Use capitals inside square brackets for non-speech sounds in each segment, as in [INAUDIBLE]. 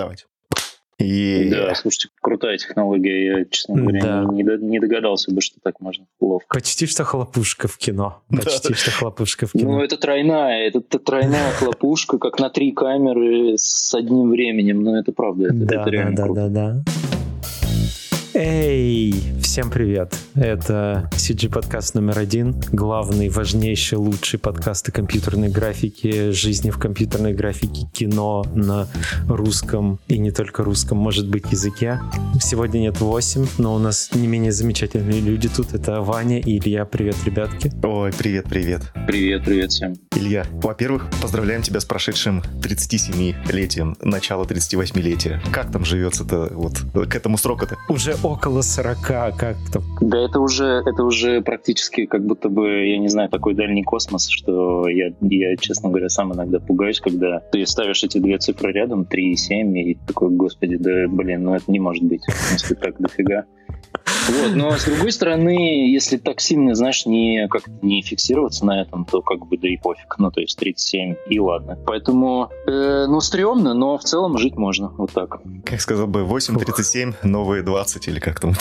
Давайте. И... Да, слушайте, крутая технология. Я, честно говоря, да. не, не догадался бы, что так можно ловко. Почти что хлопушка в кино. Почти да. что хлопушка в кино. Ну, это тройная. Это, это тройная хлопушка, как на три камеры с одним временем. Но это правда. Это, да, это реально да, круто. да, да, да. Эй, всем привет! Это CG подкаст номер один, главный, важнейший, лучший подкаст о компьютерной графике, жизни в компьютерной графике, кино на русском и не только русском, может быть, языке. Сегодня нет 8, но у нас не менее замечательные люди тут. Это Ваня и Илья. Привет, ребятки. Ой, привет, привет. Привет, привет всем. Илья, во-первых, поздравляем тебя с прошедшим 37-летием, начало 38-летия. Как там живется-то вот к этому сроку-то? Уже около 40, как там? Да это уже, это уже практически как будто бы, я не знаю, такой дальний космос, что я, я, честно говоря, сам иногда пугаюсь, когда ты ставишь эти две цифры рядом, 3 и 7, и такой, господи, да, блин, ну это не может быть, если так дофига. Вот, но с другой стороны, если так сильно, знаешь, не, как не фиксироваться на этом, то как бы да и пофиг. Ну, то есть 37 и ладно. Поэтому, э, ну, стрёмно, но в целом жить можно. Вот так. Как сказал бы, 8.37, новые 20 или как там?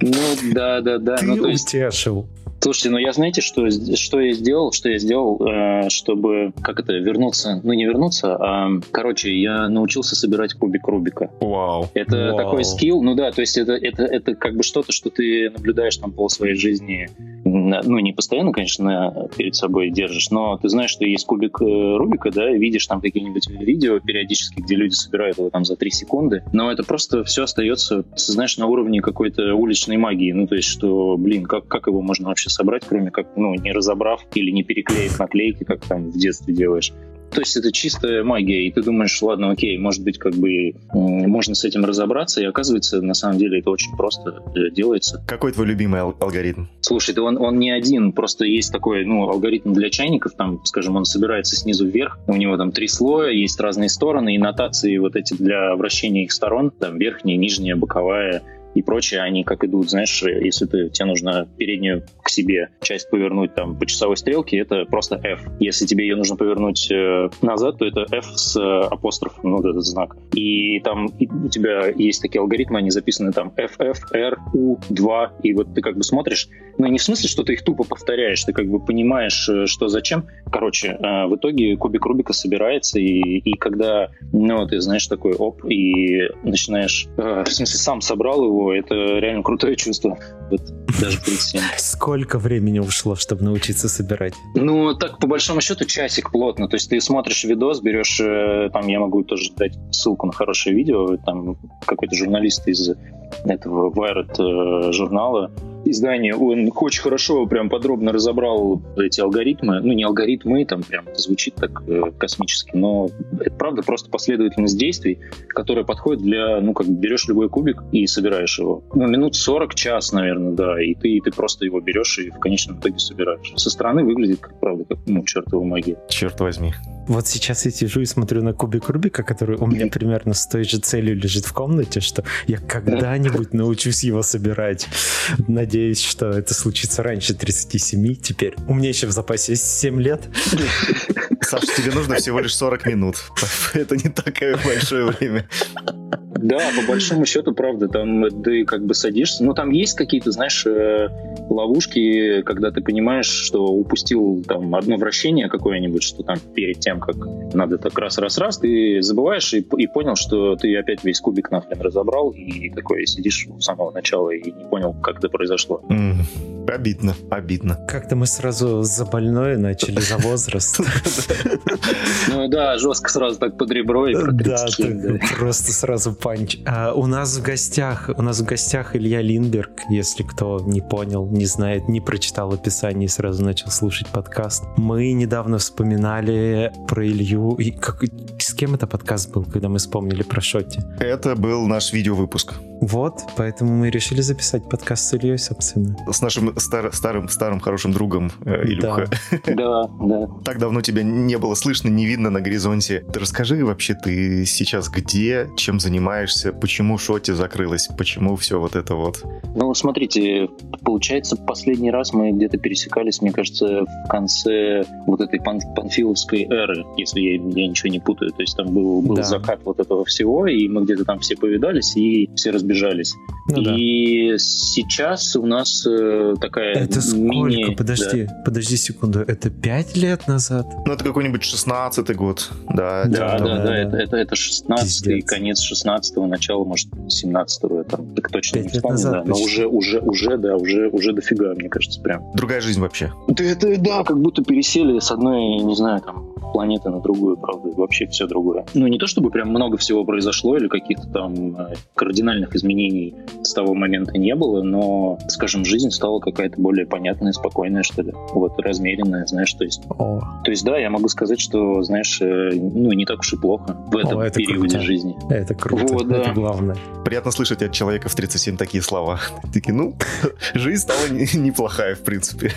Ну, да, да, да. Ты ну, то есть... утешил. Слушайте, ну я знаете, что, что я сделал, что я сделал, э, чтобы, как это, вернуться, ну не вернуться, а, короче, я научился собирать кубик Рубика. Вау. Это Вау. такой скилл, ну да, то есть это, это, это как бы что-то, что ты наблюдаешь там пол своей жизни, ну не постоянно, конечно, перед собой держишь, но ты знаешь, что есть кубик э, Рубика, да, видишь там какие-нибудь видео периодически, где люди собирают его там за 3 секунды, но это просто все остается, знаешь, на уровне какой-то уличной магии, ну то есть, что, блин, как, как его можно вообще собрать, кроме как, ну, не разобрав или не переклеив наклейки, как там в детстве делаешь. То есть это чистая магия, и ты думаешь, ладно, окей, может быть, как бы можно с этим разобраться, и оказывается, на самом деле это очень просто э, делается. Какой твой любимый ал- алгоритм? Слушай, да он, он не один, просто есть такой, ну, алгоритм для чайников, там, скажем, он собирается снизу вверх, у него там три слоя, есть разные стороны, и нотации вот эти для вращения их сторон, там, верхняя, нижняя, боковая, и прочее, они как идут, знаешь, если ты, тебе нужно переднюю к себе часть повернуть там по часовой стрелке, это просто F. Если тебе ее нужно повернуть э, назад, то это F с э, апострофом, ну, вот этот знак. И там и у тебя есть такие алгоритмы, они записаны там FF, R, U, 2, и вот ты как бы смотришь, ну, не в смысле, что ты их тупо повторяешь, ты как бы понимаешь, э, что зачем. Короче, в итоге кубик Рубика собирается, и, и когда, ну, ты знаешь, такой оп, и начинаешь, в смысле, сам собрал его, это реально крутое чувство. Вот, даже 37. [LAUGHS] Сколько времени ушло, чтобы научиться собирать? Ну, так, по большому счету, часик плотно. То есть ты смотришь видос, берешь, э, там, я могу тоже дать ссылку на хорошее видео, там какой-то журналист из этого Wired э, журнала, издание, он очень хорошо, прям подробно разобрал эти алгоритмы. Ну, не алгоритмы, там прям это звучит так э, космически, но это правда просто последовательность действий, которая подходит для, ну, как берешь любой кубик и собираешь его. Ну, минут 40, час, наверное, да, и ты, и ты просто его берешь и в конечном итоге собираешь. Со стороны выглядит, как правда, как, ну, чертова магия. Черт возьми. Вот сейчас я сижу и смотрю на кубик Рубика, который у меня примерно с той же целью лежит в комнате, что я когда-нибудь научусь его собирать. Надеюсь, что это случится раньше 37. Теперь у меня еще в запасе есть 7 лет. Саш, тебе нужно всего лишь 40 минут. [LAUGHS] Это не такое большое время. Да, по большому счету, правда, там ты как бы садишься. Ну, там есть какие-то, знаешь, э, ловушки, когда ты понимаешь, что упустил там одно вращение какое-нибудь, что там перед тем, как надо так раз-раз-раз, ты забываешь и, и понял, что ты опять весь кубик нахрен разобрал, и такой сидишь с самого начала и не понял, как это произошло. М, Обидно, обидно. Как-то мы сразу за больное начали, за возраст. Ну да, жестко сразу так под ребро и Да, 37, да. так просто сразу панч. А, у нас в гостях, у нас в гостях Илья Линберг, если кто не понял, не знает, не прочитал описание и сразу начал слушать подкаст. Мы недавно вспоминали про Илью. И как, с кем это подкаст был, когда мы вспомнили про Шотти? Это был наш видеовыпуск. Вот, поэтому мы решили записать подкаст с Ильей, собственно. С нашим стар- старым, старым хорошим другом э, Илюха. [LAUGHS] Да, да. Так давно тебя не было слышно, не видно на горизонте. Расскажи вообще, ты сейчас где, чем занимаешься, почему Шоти закрылась, почему все вот это вот? Ну, смотрите, получается, последний раз мы где-то пересекались, мне кажется, в конце вот этой пан панфиловской эры, если я, я ничего не путаю. То есть там был, был да. закат вот этого всего, и мы где-то там все повидались, и все разбежались. Ну, и да. сейчас у нас э, такая Это сколько? Мини... Подожди, да. подожди секунду. Это пять лет назад? Ну, это какой-нибудь шестнадцатый год. Да, да, да, да, да. Это, это, это 16 конец 16 начало, может, 17-го. Там, так точно не вспомню, назад, да. Но уже, уже, уже, да, уже, уже дофига, мне кажется, прям. Другая жизнь вообще. Да, это, да, как будто пересели с одной, не знаю, там, планеты на другую, правда, вообще все другое. Ну, не то чтобы прям много всего произошло или каких-то там э, кардинальных изменений с того момента не было, но, скажем, жизнь стала какая-то более понятная, спокойная, что ли, вот, размеренная, знаешь, то есть... О. То есть, да, я могу сказать, что, знаешь, э, ну, не так уж и плохо в этом О, периоде круто. жизни. Это круто, вот, да. это главное. Приятно слышать от человека в 37 такие слова. [LAUGHS] Такие, ну, [LAUGHS] жизнь стала неплохая, в принципе.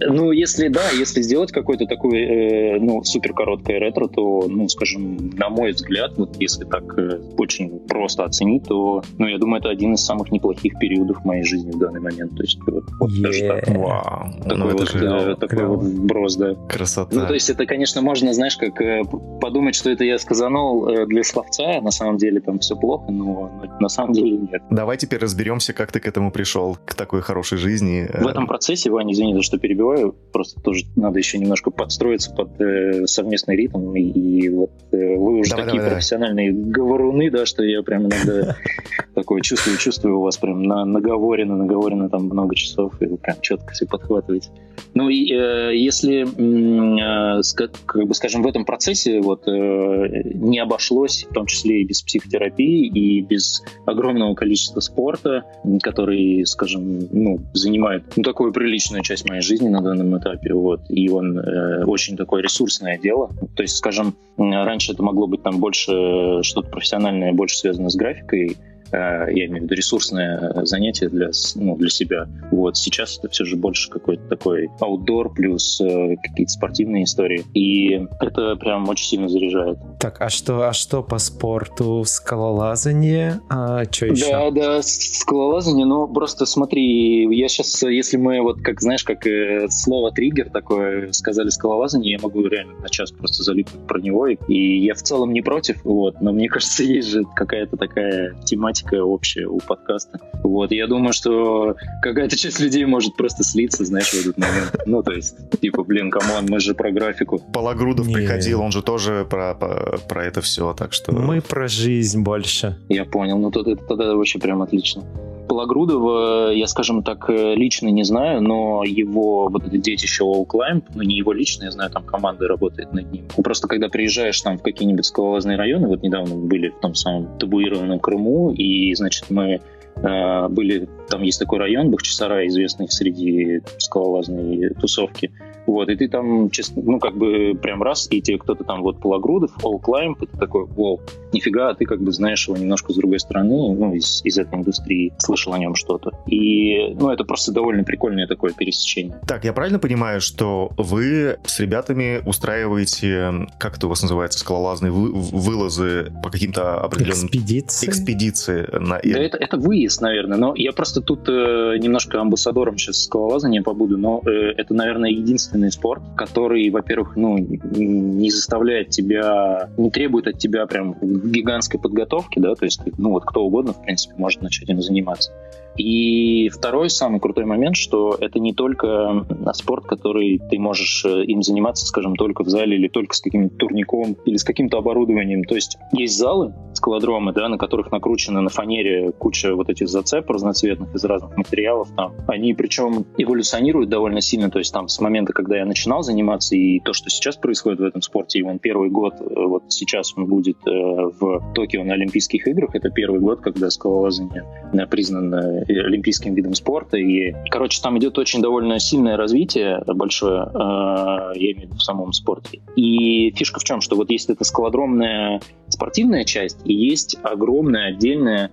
Ну, если, да, если сделать какой-то такой, э, ну, супер короткое ретро, то, ну, скажем, на мой взгляд, вот если так э, очень просто оценить, то, ну, я думаю, это один из самых неплохих периодов моей жизни в данный момент. То есть вот, вот yeah. даже так. Вау. Такой, ну, вот, же, да, такой вот вброс, да. Красота. Ну, то есть это, конечно, можно, знаешь, как э, подумать, что это я сказанул э, для словца, на самом деле там все плохо, но, но на самом деле нет. Давай теперь разберемся, как ты к этому пришел, к такой хорошей жизни. В этом процессе, Ваня, извини, за что перебиваю, просто тоже надо еще немножко подстроиться под э, совместный ритм, и, и вот э, вы уже давай, такие давай, профессиональные давай. говоруны, да, что я прям иногда [LAUGHS] такое чувствую, чувствую у вас прям на наговорено, наговорено там много часов, и вы прям четко все подхватываете. Ну и э, если, э, как бы скажем, в этом процессе вот э, не обошлось, в том числе и без психотерапии, и без огромного количества спорта, который, скажем, ну, занимает ну, такую приличную часть моей жизни на данном этапе, вот, и он э, очень такое ресурсное дело. То есть, скажем, раньше это могло быть там больше что-то профессиональное, больше связано с графикой, Э, я имею в виду ресурсное занятие для, ну, для себя. Вот сейчас это все же больше какой-то такой аутдор плюс э, какие-то спортивные истории. И это прям очень сильно заряжает. Так, а что, а что по спорту? Скалолазание? А что еще? Да, да, скалолазание, ну просто смотри, я сейчас, если мы вот как, знаешь, как э, слово триггер такое сказали скалолазание, я могу реально на час просто залипнуть про него, и я в целом не против, вот, но мне [LAUGHS] кажется, есть же какая-то такая тематика тематика общая у подкаста. Вот, я думаю, что какая-то часть людей может просто слиться, знаешь, в этот момент. Ну, то есть, типа, блин, come on, мы же про графику. Пологрудов Не. приходил, он же тоже про, про, про это все, так что... Мы про жизнь больше. Я понял, ну тогда, тогда вообще прям отлично. Пологрудова я, скажем так, лично не знаю, но его вот это детище All Climb, ну не его лично, я знаю, там команда работает над ним. Ну, просто когда приезжаешь там в какие-нибудь скалолазные районы, вот недавно были в том самом табуированном Крыму, и, значит, мы э, были, там есть такой район, Бахчисарай, известный среди скалолазной тусовки, вот, и ты там, честно, ну, как бы прям раз, и тебе кто-то там вот Пологрудов, All Climb, и ты такой, вау, нифига, а ты как бы знаешь его немножко с другой стороны, ну, из, из этой индустрии, слышал о нем что-то. И, ну, это просто довольно прикольное такое пересечение. Так, я правильно понимаю, что вы с ребятами устраиваете, как это у вас называется, скалолазные вы, вылазы по каким-то определенным... Экспедиции? Экспедиции. На... Да, это, это выезд, наверное, но я просто тут э, немножко амбассадором сейчас скалолазания побуду, но э, это, наверное, единственное единственный спорт, который, во-первых, ну, не заставляет тебя, не требует от тебя прям гигантской подготовки, да, то есть, ну, вот кто угодно, в принципе, может начать им заниматься. И второй самый крутой момент, что это не только спорт, который ты можешь э, им заниматься, скажем, только в зале или только с каким-то турником или с каким-то оборудованием. То есть есть залы, скалодромы, да, на которых накручена на фанере куча вот этих зацеп разноцветных из разных материалов. Там. Они причем эволюционируют довольно сильно, то есть там с момента, когда я начинал заниматься, и то, что сейчас происходит в этом спорте, и он первый год, э, вот сейчас он будет э, в Токио на Олимпийских играх, это первый год, когда скалолазание признано олимпийским видом спорта. И, короче, там идет очень довольно сильное развитие большое, э, я имею в виду в самом спорте. И фишка в чем, что вот есть эта скалодромная спортивная часть, и есть огромная отдельная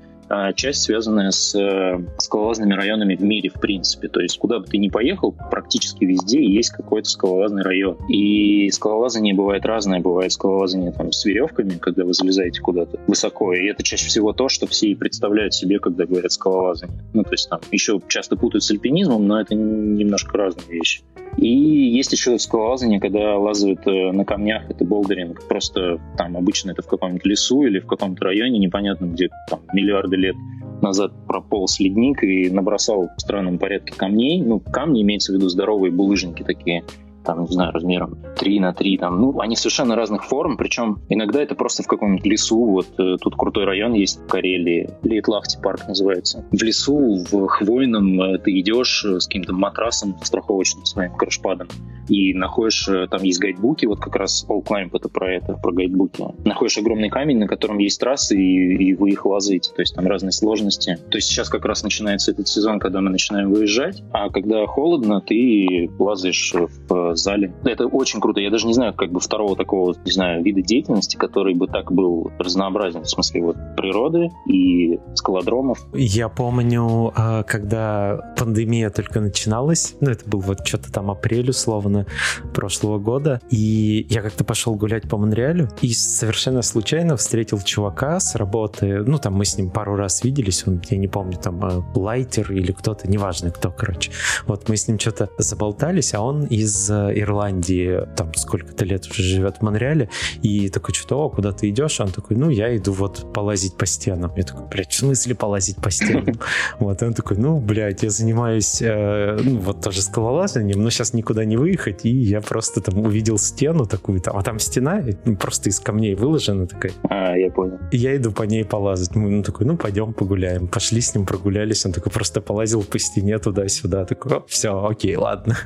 часть связанная с э, скалолазными районами в мире, в принципе. То есть куда бы ты ни поехал, практически везде есть какой-то скалолазный район. И скалолазание бывает разное. Бывает скалолазание там, с веревками, когда вы залезаете куда-то высоко. И это чаще всего то, что все и представляют себе, когда говорят скалолазание. Ну, то есть там еще часто путают с альпинизмом, но это немножко разные вещи. И есть еще скалолазание, когда лазают э, на камнях, это болдеринг. Просто там обычно это в каком-нибудь лесу или в каком-то районе, непонятно где, там миллиарды лет назад прополз ледник и набросал в странном порядке камней. Ну, камни имеется в виду здоровые булыжники такие там, не знаю, размером 3 на 3, там, ну, они совершенно разных форм, причем иногда это просто в каком-нибудь лесу, вот э, тут крутой район есть в Карелии, Лейтлахти парк называется. В лесу, в хвойном э, ты идешь э, с каким-то матрасом страховочным своим, крышпадом, и находишь, там есть гайдбуки, вот как раз All Climb это про это, про гайдбуки. Находишь огромный камень, на котором есть трассы, и, и вы их лазаете, то есть там разные сложности. То есть сейчас как раз начинается этот сезон, когда мы начинаем выезжать, а когда холодно, ты лазаешь в зале. Это очень круто. Я даже не знаю, как бы второго такого, не знаю, вида деятельности, который бы так был разнообразен, в смысле вот природы и скалодромов. Я помню, а, когда пандемия только начиналась, ну это был вот что-то там апрель условно, прошлого года. И я как-то пошел гулять по Монреалю и совершенно случайно встретил чувака с работы. Ну, там мы с ним пару раз виделись, он, я не помню, там э, Лайтер или кто-то, неважно кто, короче. Вот мы с ним что-то заболтались, а он из э, Ирландии, там сколько-то лет уже живет в Монреале, и такой, что-то, о, куда ты идешь? Он такой, ну, я иду вот полазить по стенам. Я такой, блядь, в смысле полазить по стенам? [LAUGHS] Вот, он такой, ну, блядь, я занимаюсь, э, ну, вот тоже скалолазанием, но сейчас никуда не выехать, и я просто там увидел стену такую, там, а там стена ну, просто из камней выложена такая. А, я понял. И я иду по ней полазать. Мы, ну, такой, ну, пойдем погуляем. Пошли с ним, прогулялись, он такой просто полазил по стене туда-сюда. Такой, все, окей, ладно.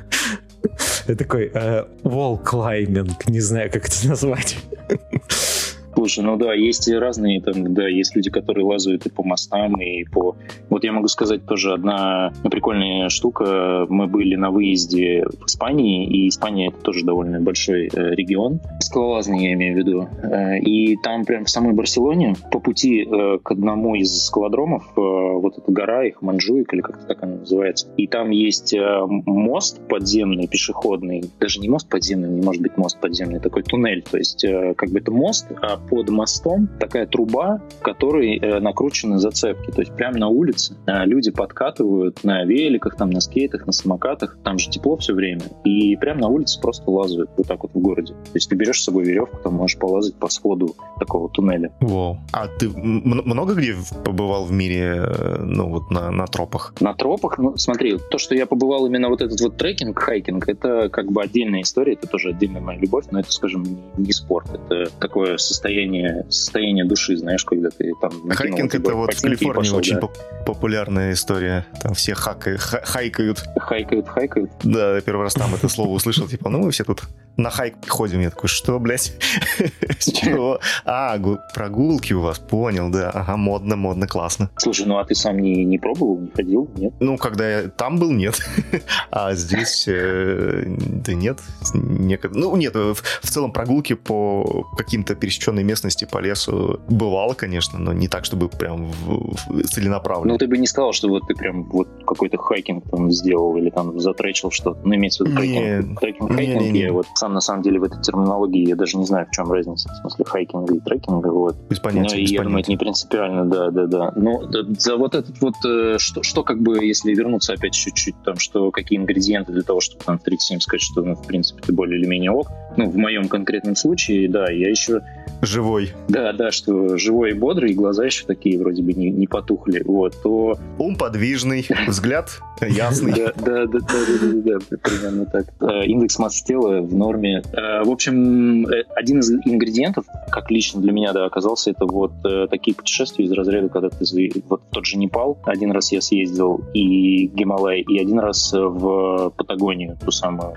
Я такой, э, wall climbing, не знаю, как это назвать. Слушай, ну да, есть разные, там, да, есть люди, которые лазают и по мостам, и по... Вот я могу сказать тоже одна прикольная штука. Мы были на выезде в Испании, и Испания это тоже довольно большой э, регион, скалолазный я имею в виду. Э, и там прям в самой Барселоне по пути э, к одному из скалодромов, вот эта гора, их Манжуик, или как-то так она называется, и там есть мост подземный, пешеходный, даже не мост подземный, не может быть мост подземный, такой туннель, то есть как бы это мост, а под мостом такая труба, в которой э, накручены зацепки. То есть прямо на улице э, люди подкатывают на великах, там, на скейтах, на самокатах. Там же тепло все время. И прямо на улице просто лазают вот так вот в городе. То есть ты берешь с собой веревку, там можешь полазать по своду такого туннеля. Вау. А ты много где побывал в мире, э, ну вот на, на тропах? На тропах? Ну смотри, то, что я побывал именно вот этот вот трекинг, хайкинг, это как бы отдельная история, это тоже отдельная моя любовь, но это, скажем, не спорт. Это такое состояние состояние, состояние души, знаешь, когда ты там... Хайкинг это вот в Калифорнии пошел, очень да. популярная история. Там все хайкают, хайкают. Хайкают, хайкают. Да, я первый раз там это слово услышал, типа, ну мы все тут на хайк ходим. Я такой, что, блядь? [LAUGHS] С чего? А, прогулки у вас, понял, да. Ага, модно, модно, классно. Слушай, ну а ты сам не, не пробовал, не ходил, нет? Ну, когда я там был, нет. [LAUGHS] А здесь, э, да нет. Ну, нет, в, в целом прогулки по каким-то пересеченным местности по лесу бывало, конечно, но не так, чтобы прям в, в целенаправленно. Ну, ты бы не сказал, что вот ты прям вот какой-то хайкинг там сделал или там затрекил что-то. Ну, имеется в виду трекинг, трекинг хайкинг. Не, не, я вот сам на самом деле в этой терминологии я даже не знаю, в чем разница. В смысле хайкинга и трекинга. Вот. Без понятия, Но без я понятия. думаю, это не принципиально, да, да, да. Но да, за вот этот вот, э, что, что как бы, если вернуться опять чуть-чуть, там, что какие ингредиенты для того, чтобы там в 37 сказать, что, ну, в принципе, ты более или менее ок. Ну, в моем конкретном случае, да, я еще живой. Да, да, что живой и бодрый, и глаза еще такие вроде бы не, не потухли, вот, то... Ум подвижный, [LAUGHS] взгляд ясный. Да, да, да, да, да, примерно так. Э, индекс массы тела в норме. Э, в общем, э, один из ингредиентов, как лично для меня, да, оказался, это вот такие путешествия из разряда, когда ты вот тот же Непал, один раз я съездил, и Гималай, и один раз в Патагонию, ту самую,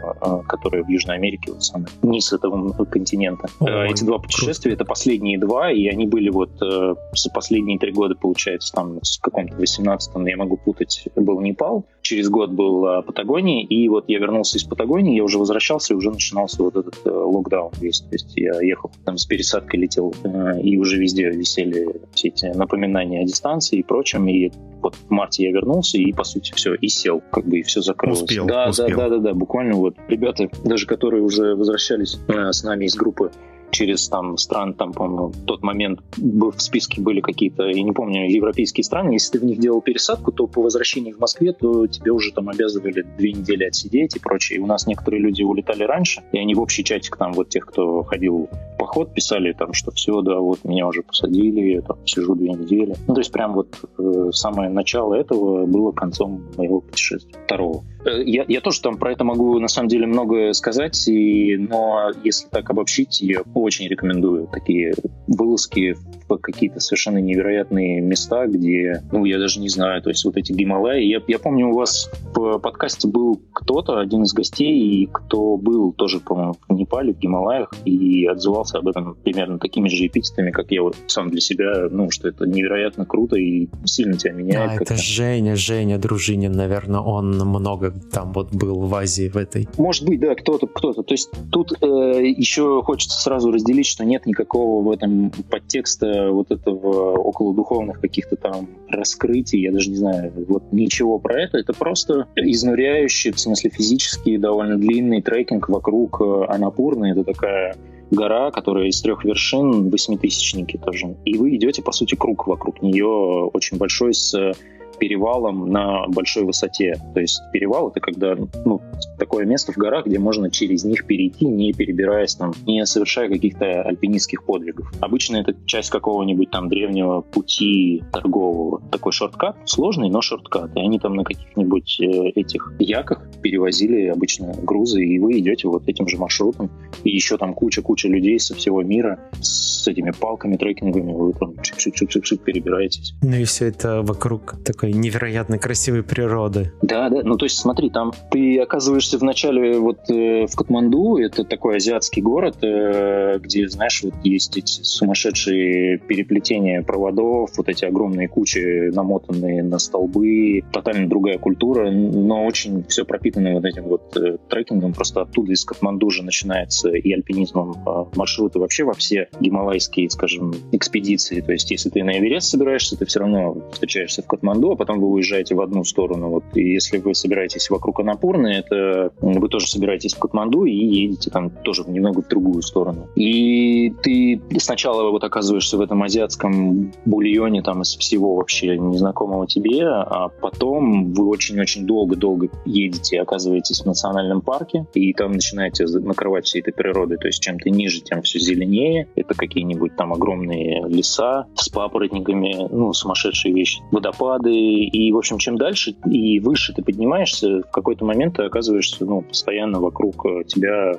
которая в Южной Америке, вот самая. Низ этого континента. Ой, Эти два путешествия это последние два, и они были вот э, последние три года, получается, там с каком-то 18-м, я могу путать, был Непал, через год был э, Патагония, и вот я вернулся из Патагонии, я уже возвращался, и уже начинался вот этот э, локдаун весь. То есть я ехал, там с пересадкой летел, э, и уже везде висели все эти напоминания о дистанции и прочем, и вот в марте я вернулся, и, по сути, все, и сел, как бы, и все закрылось. Успел, да, успел. да, да, да, да, буквально вот ребята, даже которые уже возвращались э, с нами из группы через там стран, там, по-моему, в тот момент в списке были какие-то, я не помню, европейские страны, если ты в них делал пересадку, то по возвращении в Москве, то тебе уже там обязывали две недели отсидеть и прочее. И у нас некоторые люди улетали раньше, и они в общий чатик там вот тех, кто ходил в поход, писали там, что все, да, вот меня уже посадили, я там сижу две недели. Ну, то есть прям вот э, самое начало этого было концом моего путешествия, второго. Э, я, я тоже там про это могу на самом деле многое сказать, и, но если так обобщить, я очень рекомендую такие вылазки в какие-то совершенно невероятные места, где, ну, я даже не знаю, то есть вот эти Гималаи. Я, я помню, у вас в подкасте был кто-то, один из гостей, кто был тоже, по-моему, в Непале, в Гималаях, и отзывался об этом примерно такими же эпитетами, как я вот сам для себя, ну, что это невероятно круто и сильно тебя меняет. Да, это Женя, Женя Дружинин, наверное, он много там вот был в Азии в этой. Может быть, да, кто-то, кто-то. То есть тут э, еще хочется сразу разделить, что нет никакого в этом подтекста вот этого около духовных каких-то там раскрытий, я даже не знаю, вот ничего про это. Это просто изнуряющий, в смысле физически, довольно длинный трекинг вокруг э, Анапурны. Это такая гора, которая из трех вершин, восьмитысячники тоже. И вы идете, по сути, круг вокруг нее очень большой с перевалом на большой высоте. То есть перевал — это когда ну, такое место в горах, где можно через них перейти, не перебираясь там, не совершая каких-то альпинистских подвигов. Обычно это часть какого-нибудь там древнего пути торгового. Такой шорткат, сложный, но шорткат. И они там на каких-нибудь э, этих яках перевозили обычно грузы, и вы идете вот этим же маршрутом. И еще там куча-куча людей со всего мира с этими палками, трекинговыми, вы там чик-чик-чик-чик перебираетесь. Ну и все это вокруг такой невероятно красивой природы. Да, да. Ну, то есть, смотри, там ты оказываешься в начале вот э, в Катманду, это такой азиатский город, э, где, знаешь, вот есть эти сумасшедшие переплетения проводов, вот эти огромные кучи, намотанные на столбы, тотально другая культура, но очень все пропитано вот этим вот э, трекингом. Просто оттуда из Катманду же начинается и альпинизмом э, маршруты вообще во все гималайские, скажем, экспедиции. То есть, если ты на Эверест собираешься, ты все равно встречаешься в Катманду, а потом вы уезжаете в одну сторону. Вот, и если вы собираетесь вокруг Анапурны, это вы тоже собираетесь в Катманду и едете там тоже немного в другую сторону. И ты сначала вот оказываешься в этом азиатском бульоне там из всего вообще незнакомого тебе, а потом вы очень-очень долго-долго едете, оказываетесь в национальном парке, и там начинаете накрывать всей этой природой. То есть чем ты ниже, тем все зеленее. Это какие-нибудь там огромные леса с папоротниками, ну, сумасшедшие вещи. Водопады, и, в общем, чем дальше и выше ты поднимаешься, в какой-то момент ты оказываешься ну, постоянно вокруг э, тебя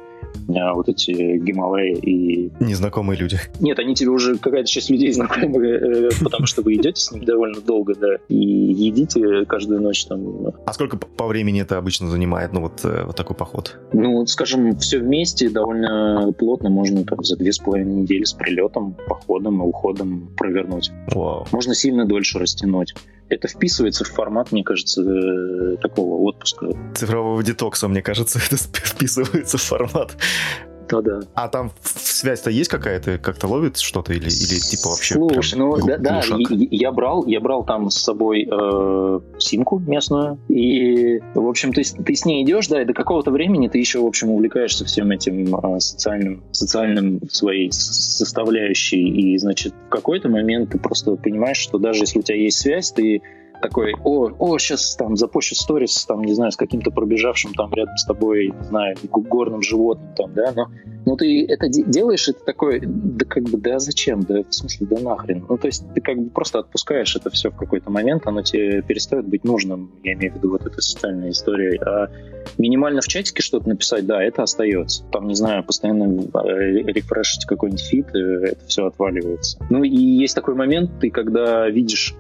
а, вот эти Гималаи и... Незнакомые люди. Нет, они тебе уже, какая-то часть людей знакомые, э, потому что вы идете с ними довольно долго, да, и едите каждую ночь там. А сколько по времени это обычно занимает, ну вот, э, вот такой поход? Ну, скажем, все вместе довольно плотно можно там за две с половиной недели с прилетом, походом и уходом провернуть. Вау. Можно сильно дольше растянуть это вписывается в формат, мне кажется, э, такого отпуска. Цифрового детокса, мне кажется, [LAUGHS] это вписывается в формат. Да-да. А там связь-то есть какая-то, как-то ловит что-то или, или типа вообще Слушай, ну да, да я, брал, я брал там с собой э, симку местную, и, в общем, ты, ты с ней идешь, да, и до какого-то времени ты еще, в общем, увлекаешься всем этим э, социальным, социальным своей составляющей, и, значит, в какой-то момент ты просто понимаешь, что даже если у тебя есть связь, ты такой, о, о, сейчас там запущу сторис, там, не знаю, с каким-то пробежавшим там рядом с тобой, не знаю, горным животным там, да, но, но ты это делаешь, это такой, да как бы, да зачем, да в смысле, да нахрен. Ну, то есть ты как бы просто отпускаешь это все в какой-то момент, оно тебе перестает быть нужным, я имею в виду вот эта социальная история, а минимально в чатике что-то написать, да, это остается. Там, не знаю, постоянно э, рефрешить какой-нибудь фит, э, это все отваливается. Ну и есть такой момент, ты когда видишь,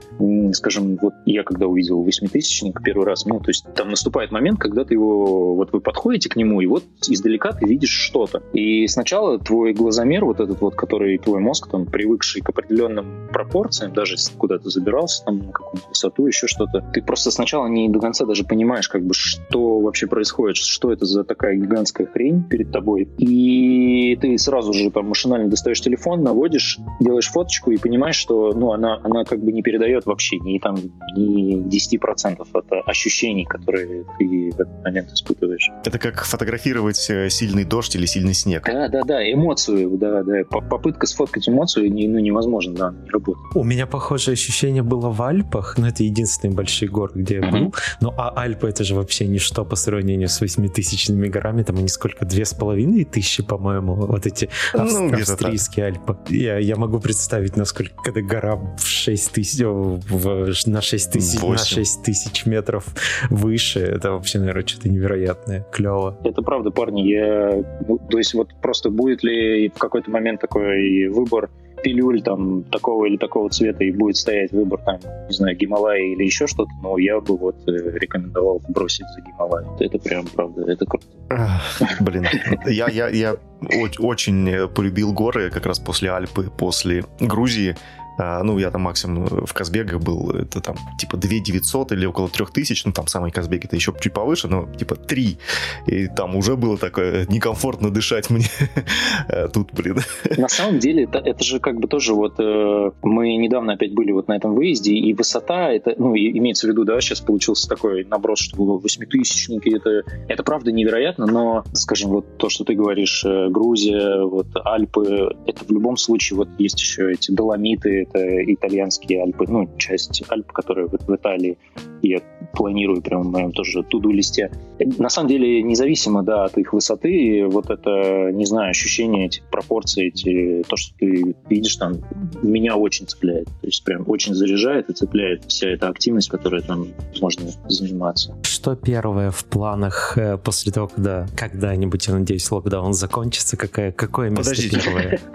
скажем, вот я когда увидел восьмитысячник первый раз, ну, то есть там наступает момент, когда ты его, вот вы подходите к нему, и вот издалека ты видишь что-то. И сначала твой глазомер, вот этот вот, который твой мозг, там, привыкший к определенным пропорциям, даже если куда то забирался, там, на какую-то высоту, еще что-то, ты просто сначала не до конца даже понимаешь, как бы, что вообще происходит, что это за такая гигантская хрень перед тобой. И ты сразу же там машинально достаешь телефон, наводишь, делаешь фоточку и понимаешь, что, ну, она, она как бы не передает вообще ни там, ни 10% от ощущений, которые ты в этот момент испытываешь. Это как фотографировать э, сильный дождь или сильный снег. Да, да, да, эмоцию, да, да. Попытка сфоткать эмоцию не, ну, невозможно, да, не работает. У меня похожее ощущение было в Альпах, но это единственный большой город, где я был. Ну, а Альпы это же вообще ничто по сравнению с восьмитысячными горами, там они сколько, две с половиной тысячи, по-моему, вот эти ну, австрийские Альпы. Я, я могу представить, насколько, когда гора в 6 тысяч, в, на 6 тысяч, на 6 тысяч метров выше, это вообще, наверное, что-то невероятное, клево. Это правда, парни, я, ну, то есть вот просто будет ли в какой-то момент такой выбор пилюль там такого или такого цвета и будет стоять выбор там, не знаю, Гималая или еще что-то, но я бы вот э, рекомендовал бросить за Гималай. Это прям, правда, это круто. Блин, я, я, я очень полюбил горы как раз после Альпы, после Грузии. А, ну, я там максимум в Казбегах был, это там типа 2 900 или около 3000, ну, там самый Казбег это еще чуть повыше, но типа 3. И там уже было такое [LAUGHS] некомфортно дышать мне. [LAUGHS] А тут, блин. [LAUGHS] На самом деле, это, это же как бы тоже вот э, мы недавно опять были вот на этом выезде, и высота, это, ну, имеется в виду, да, сейчас получился такой наброс, что восьмитысячники, это, это правда невероятно, но, скажем, вот то, что ты говоришь, э, Грузия, вот Альпы, это в любом случае, вот есть еще эти доломиты, это итальянские Альпы, ну, часть Альп, которая в, в Италии. Я планирую прямо в моем тоже туду-листе. На самом деле, независимо, да, от их высоты, вот это, не знаю, ощущение этих пропорций, эти, то, что ты видишь там, меня очень цепляет. То есть прям очень заряжает и цепляет вся эта активность, которой там можно заниматься. Что первое в планах э, после того, когда когда-нибудь, я надеюсь, локдаун закончится? Какое, какое место Подождите. первое? [LAUGHS]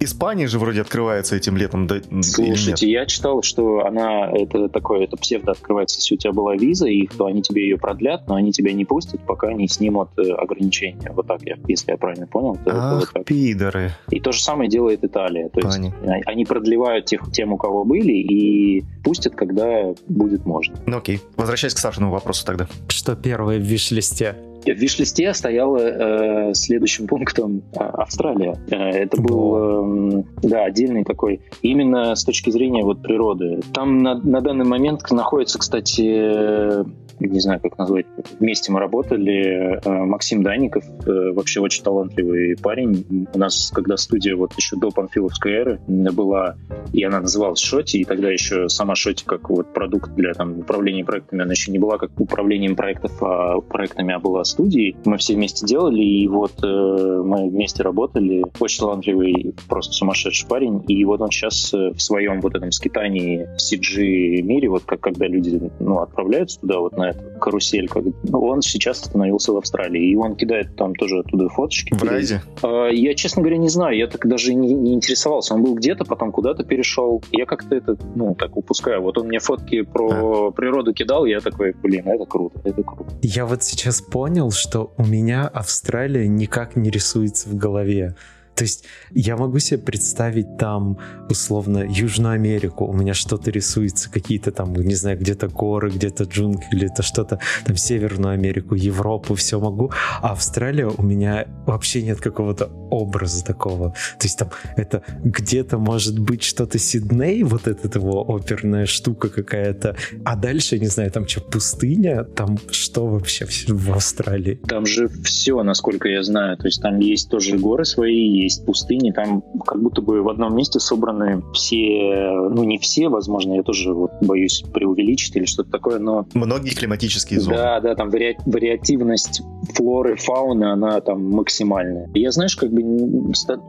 Испания же вроде открывается этим летом, да? Слушайте, я читал, что она, это такое, это псевдо открывается, если у тебя была виза, и то они тебе ее продлят, но они тебя не пустят, пока не снимут э, ограничения. Вот так я, если я правильно понял. То Ах, вот пидоры. И то же самое делает Италия. То есть они продлевают тех, тем, у кого были, и пустят, когда будет можно. Ну окей. Возвращаясь к Сашиному вопросу тогда. Что первое в виш-листе? В виш-листе стояла э, следующим пунктом э, Австралия. Э, это был, э, да, отдельный такой, именно с точки зрения вот природы. Там на, на данный момент находится, кстати, не знаю, как назвать, вместе мы работали. Э, Максим Даников, э, вообще очень талантливый парень. У нас, когда студия вот еще до Панфиловской эры была, и она называлась Шоти, и тогда еще сама Шоти как вот продукт для там, управления проектами, она еще не была как управлением проектов, а проектами, а была студией. Мы все вместе делали, и вот э, мы вместе работали. Очень талантливый, просто сумасшедший парень. И вот он сейчас в своем вот этом скитании в CG мире, вот как когда люди ну, отправляются туда вот на эту карусель. Как... Ну, он сейчас остановился в Австралии, и он кидает там тоже оттуда фоточки. В Райзе? А, я, честно говоря, не знаю. Я так даже не, не интересовался. Он был где-то, потом куда-то перешел. Я как-то это, ну, так упускаю. Вот он мне фотки про а. природу кидал, я такой, блин, это круто, это круто. Я вот сейчас понял, что у меня Австралия никак не рисуется в голове. То есть я могу себе представить там, условно, Южную Америку, у меня что-то рисуется, какие-то там, не знаю, где-то горы, где-то джунгли, или это что-то, там Северную Америку, Европу, все могу. А Австралия у меня вообще нет какого-то образа такого. То есть там это где-то может быть что-то Сидней, вот эта его оперная штука какая-то, а дальше, не знаю, там что, пустыня, там что вообще в Австралии? Там же все, насколько я знаю, то есть там есть тоже горы свои, есть пустыни, там как будто бы в одном месте собраны все, ну не все, возможно, я тоже вот боюсь преувеличить или что-то такое, но... Многие климатические зоны. Да, да, там вари... вариативность флоры, фауны, она там максимальная. Я, знаешь, как бы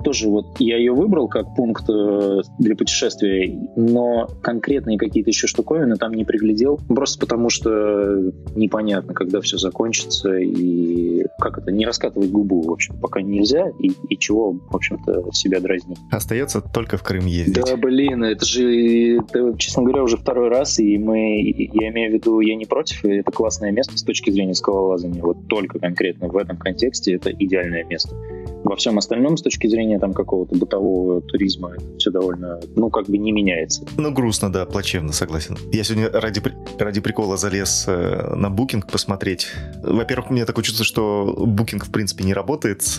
тоже вот я ее выбрал как пункт э, для путешествия, но конкретные какие-то еще штуковины там не приглядел, просто потому что непонятно, когда все закончится и как это, не раскатывать губу, в общем, пока нельзя, и, и чего, в общем-то, себя дразнить. Остается только в Крым ездить. Да, блин, это же, это, честно говоря, уже второй раз, и мы, я имею в виду, я не против, это классное место с точки зрения скалолазания, вот только конкретно в этом контексте это идеальное место. Во всем остальном, с точки зрения там какого-то бытового туризма, все довольно, ну, как бы не меняется. Ну, грустно, да, плачевно, согласен. Я сегодня ради, ради прикола залез э, на Booking посмотреть. Во-первых, у меня такое чувство, что Booking, в принципе, не работает с,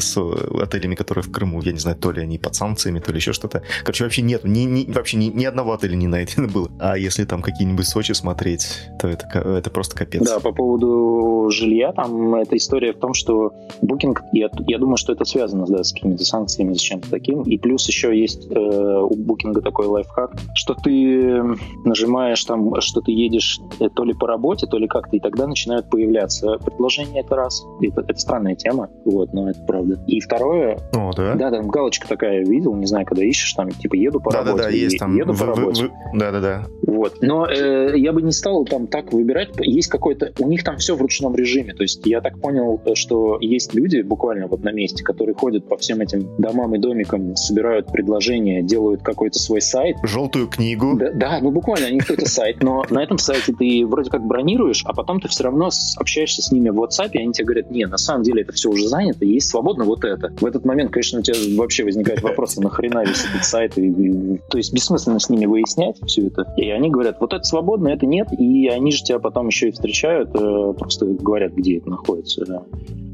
с отелями, которые в Крыму. Я не знаю, то ли они под санкциями, то ли еще что-то. Короче, вообще нет, ни, ни, вообще ни, ни одного отеля не найдено было. А если там какие-нибудь Сочи смотреть, то это, это просто капец. Да, по поводу жилья, там эта история в том, что Booking, я, я думаю, что это связано да, с какими-то санкциями, с чем-то таким. И плюс еще есть э, у Booking такой лайфхак, что ты нажимаешь там, что ты едешь э, то ли по работе, то ли как-то, и тогда начинают появляться предложения это раз. Это, это странная тема, вот, но это правда. И второе... О, да? Да, там галочка такая видел, не знаю, когда ищешь, там, типа, еду по да, работе. Да-да-да, есть там. Еду вы, по работе. Да-да-да. Вот. Но э, я бы не стал там так выбирать. Есть какой-то... У них там все в ручном режиме. То есть я так понял, что есть люди буквально вот на месте, которые ходят по всем этим домам и домикам, собирают предложения, делают какой-то свой сайт. Желтую книгу. Да, да ну буквально, они какой-то сайт. Но на этом сайте ты вроде как бронируешь, а потом ты все равно общаешься с ними в WhatsApp, и они тебе говорят, не, на самом деле это все уже занято, есть свободно вот это. В этот момент, конечно, у тебя вообще возникает вопрос, нахрена весь этот сайт. И, и, то есть бессмысленно с ними выяснять все это. И они говорят, вот это свободно, это нет, и они же тебя потом еще и встречают, э, просто говорят, где это находится. Да.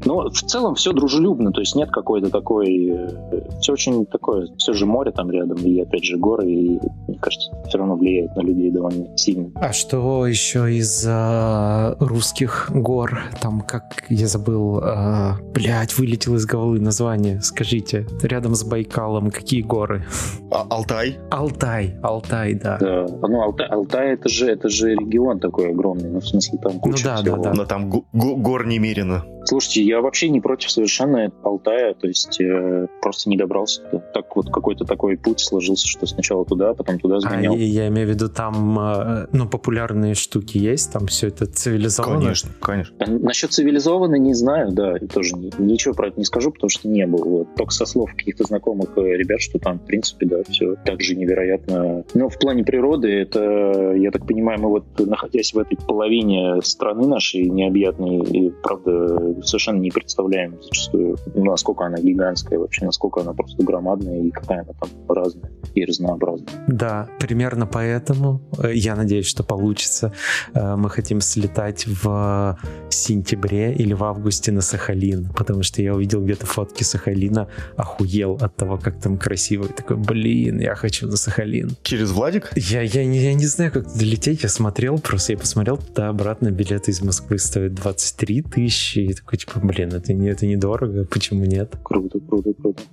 Но в целом все дружелюбно, то есть нет какой-то такой... Э, все очень такое, все же море там рядом, и опять же горы, и мне кажется, все равно влияет на людей довольно сильно. А что еще из э, русских гор? Там, как я забыл, э, блядь, вылетел из головы название. Скажите, рядом с Байкалом какие горы? А, Алтай? Алтай, Алтай, да. да. Ну, Алтай, Алтай это же, это же регион такой огромный, ну, в смысле, там куча ну, да, всего. Да, да. Но там гор немерено. Слушайте, я вообще не против совершенно Алтая, то есть э, просто не добрался. Так вот какой-то такой путь сложился, что сначала туда, потом туда сгонял. А, я, я имею в виду, там э, ну, популярные штуки есть, там все это цивилизованно? Конечно, конечно. А, насчет цивилизованно не знаю, да, тоже ничего про это не скажу, потому что не был. Вот, только со слов каких-то знакомых э, ребят, что там, в принципе, да, все так же невероятно. Но в плане природы это, я так понимаю, мы вот, находясь в этой половине страны нашей необъятной, и, правда, совершенно не представляем зачастую, насколько она гигантская вообще, насколько она просто громадная и какая она там разная и разнообразная. Да, примерно поэтому э, я надеюсь, что получится. Э, мы хотим слетать в сентябре или в августе на Сахалин, потому что я увидел где-то фотки Сахалина, охуел от того, как там красиво. И такой, блин, я хочу на Сахалин. Через Владик? Я, я, я не знаю, как долететь. Я смотрел, просто я посмотрел туда-обратно. Билеты из Москвы стоят 23 тысячи. Такой, типа, блин, это, не, это недорого, почему нет? Круто, круто, круто.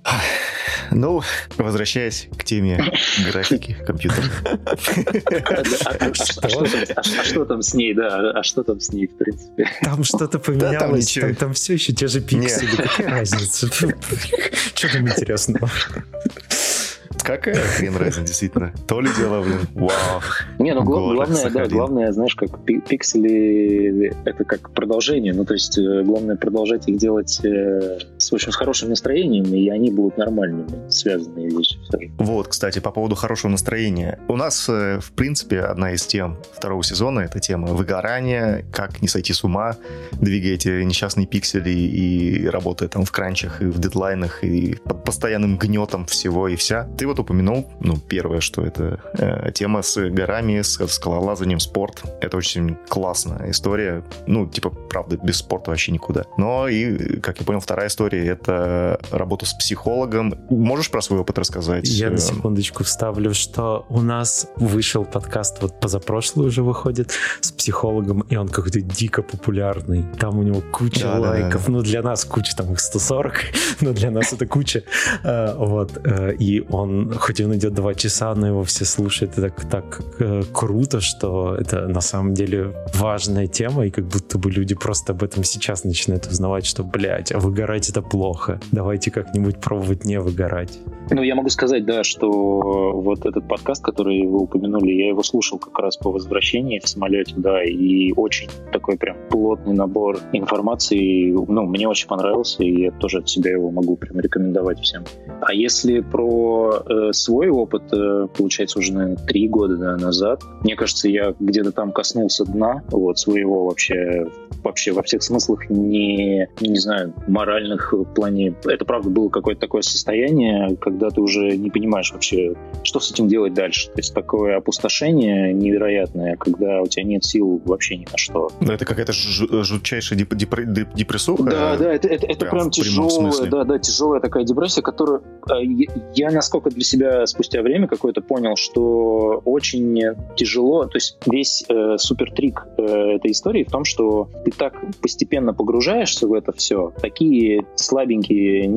Ну, возвращаясь к теме графики компьютера. А что там с ней, да? А что там с ней, в принципе? Там что-то поменялось, там все еще те же пиксели. Какая разница? Что там интересного? Какая хрен разница, действительно. То ли дело, блин, вау. Не, ну гла- главное, да, главное, знаешь, как пиксели, это как продолжение, ну, то есть э, главное продолжать их делать э, с, очень с хорошим настроением, и они будут нормальными, связанные вещи. Вот, кстати, по поводу хорошего настроения. У нас, э, в принципе, одна из тем второго сезона, это тема выгорания, как не сойти с ума, двигая эти несчастные пиксели и работая там в кранчах, и в дедлайнах, и под постоянным гнетом всего и вся. Ты вот упомянул, ну, первое, что это э, тема с горами, с скалолазанием, спорт. Это очень классная история. Ну, типа, правда, без спорта вообще никуда. Но и, как я понял, вторая история — это работа с психологом. Можешь про свой опыт рассказать? Я на секундочку вставлю, что у нас вышел подкаст, вот позапрошлый уже выходит, с психологом, и он какой-то дико популярный. Там у него куча да, лайков. Да, да. Ну, для нас куча, там их 140, [LAUGHS] но для нас это куча. Э, вот. Э, и он, хоть он идет два часа, но его все слушают. Это так, так э, круто, что это на самом деле важная тема, и как будто бы люди просто об этом сейчас начинают узнавать, что, блядь, а выгорать это плохо. Давайте как-нибудь пробовать не выгорать. Ну, я могу сказать, да, что вот этот подкаст, который вы упомянули, я его слушал как раз по возвращении в самолете, да, и очень такой прям плотный набор информации, ну, мне очень понравился, и я тоже от себя его могу прям рекомендовать всем. А если про э, свой опыт, э, получается, уже, наверное, три года да, назад, мне кажется, я где-то там коснулся дна, вот, своего вообще, вообще во всех смыслах не, не знаю, моральных в плане... Это, правда, было какое-то такое состояние, когда ты уже не понимаешь вообще, что с этим делать дальше. То есть такое опустошение невероятное, когда у тебя нет сил вообще ни на что. Да, это какая-то жутчайшая деп- деп- депрессуха. Да, да, это, это, это прям, прям тяжелая, да, да, тяжелая такая депрессия, которую э, я, насколько для себя спустя время какое-то понял, что очень тяжело, то есть весь э, супер трик э, этой истории в том, что ты так постепенно погружаешься в это все, такие слабенькие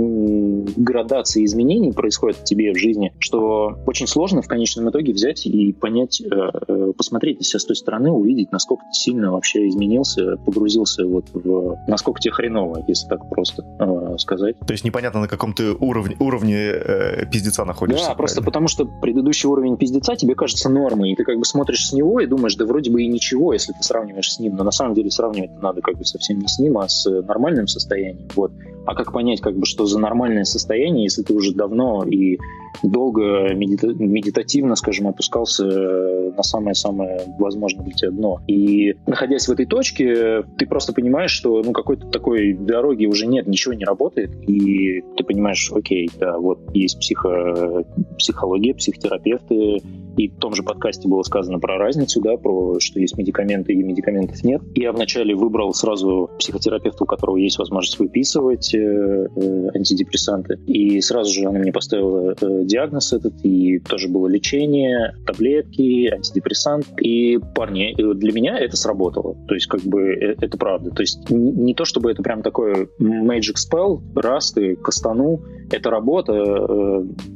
градации изменений происходят в тебе в жизни, что очень сложно в конечном итоге взять и понять, э, э, посмотреть на себя с той стороны, увидеть, насколько ты сильно вообще изменился, погрузился вот в... Насколько тебе хреново, если так просто э, сказать. То есть непонятно, на каком ты уровне, уровне э, пиздеца находишься. Да, просто потому что предыдущий уровень пиздеца тебе кажется нормой, и ты как бы смотришь с него и думаешь, да вроде бы и ничего, если ты сравниваешь с ним, но на самом деле сравнивать надо как бы совсем не с ним, а с нормальным состоянием. Вот. А как понять, как бы, что за нормальное состояние, если ты уже давно и долго медита- медитативно, скажем, опускался на самое-самое возможное для тебя дно. И находясь в этой точке, ты просто понимаешь, что ну какой-то такой дороги уже нет, ничего не работает, и ты понимаешь, окей, да, вот есть психо, психология, психотерапевты, и в том же подкасте было сказано про разницу, да, про что есть медикаменты и медикаментов нет. Я вначале выбрал сразу психотерапевта, у которого есть возможность выписывать э, э, антидепрессанты. И сразу же она мне поставила э, диагноз этот, и тоже было лечение, таблетки, антидепрессант. И, парни, для меня это сработало. То есть, как бы, это правда. То есть, не то, чтобы это прям такой magic spell, раз ты кастанул, это работа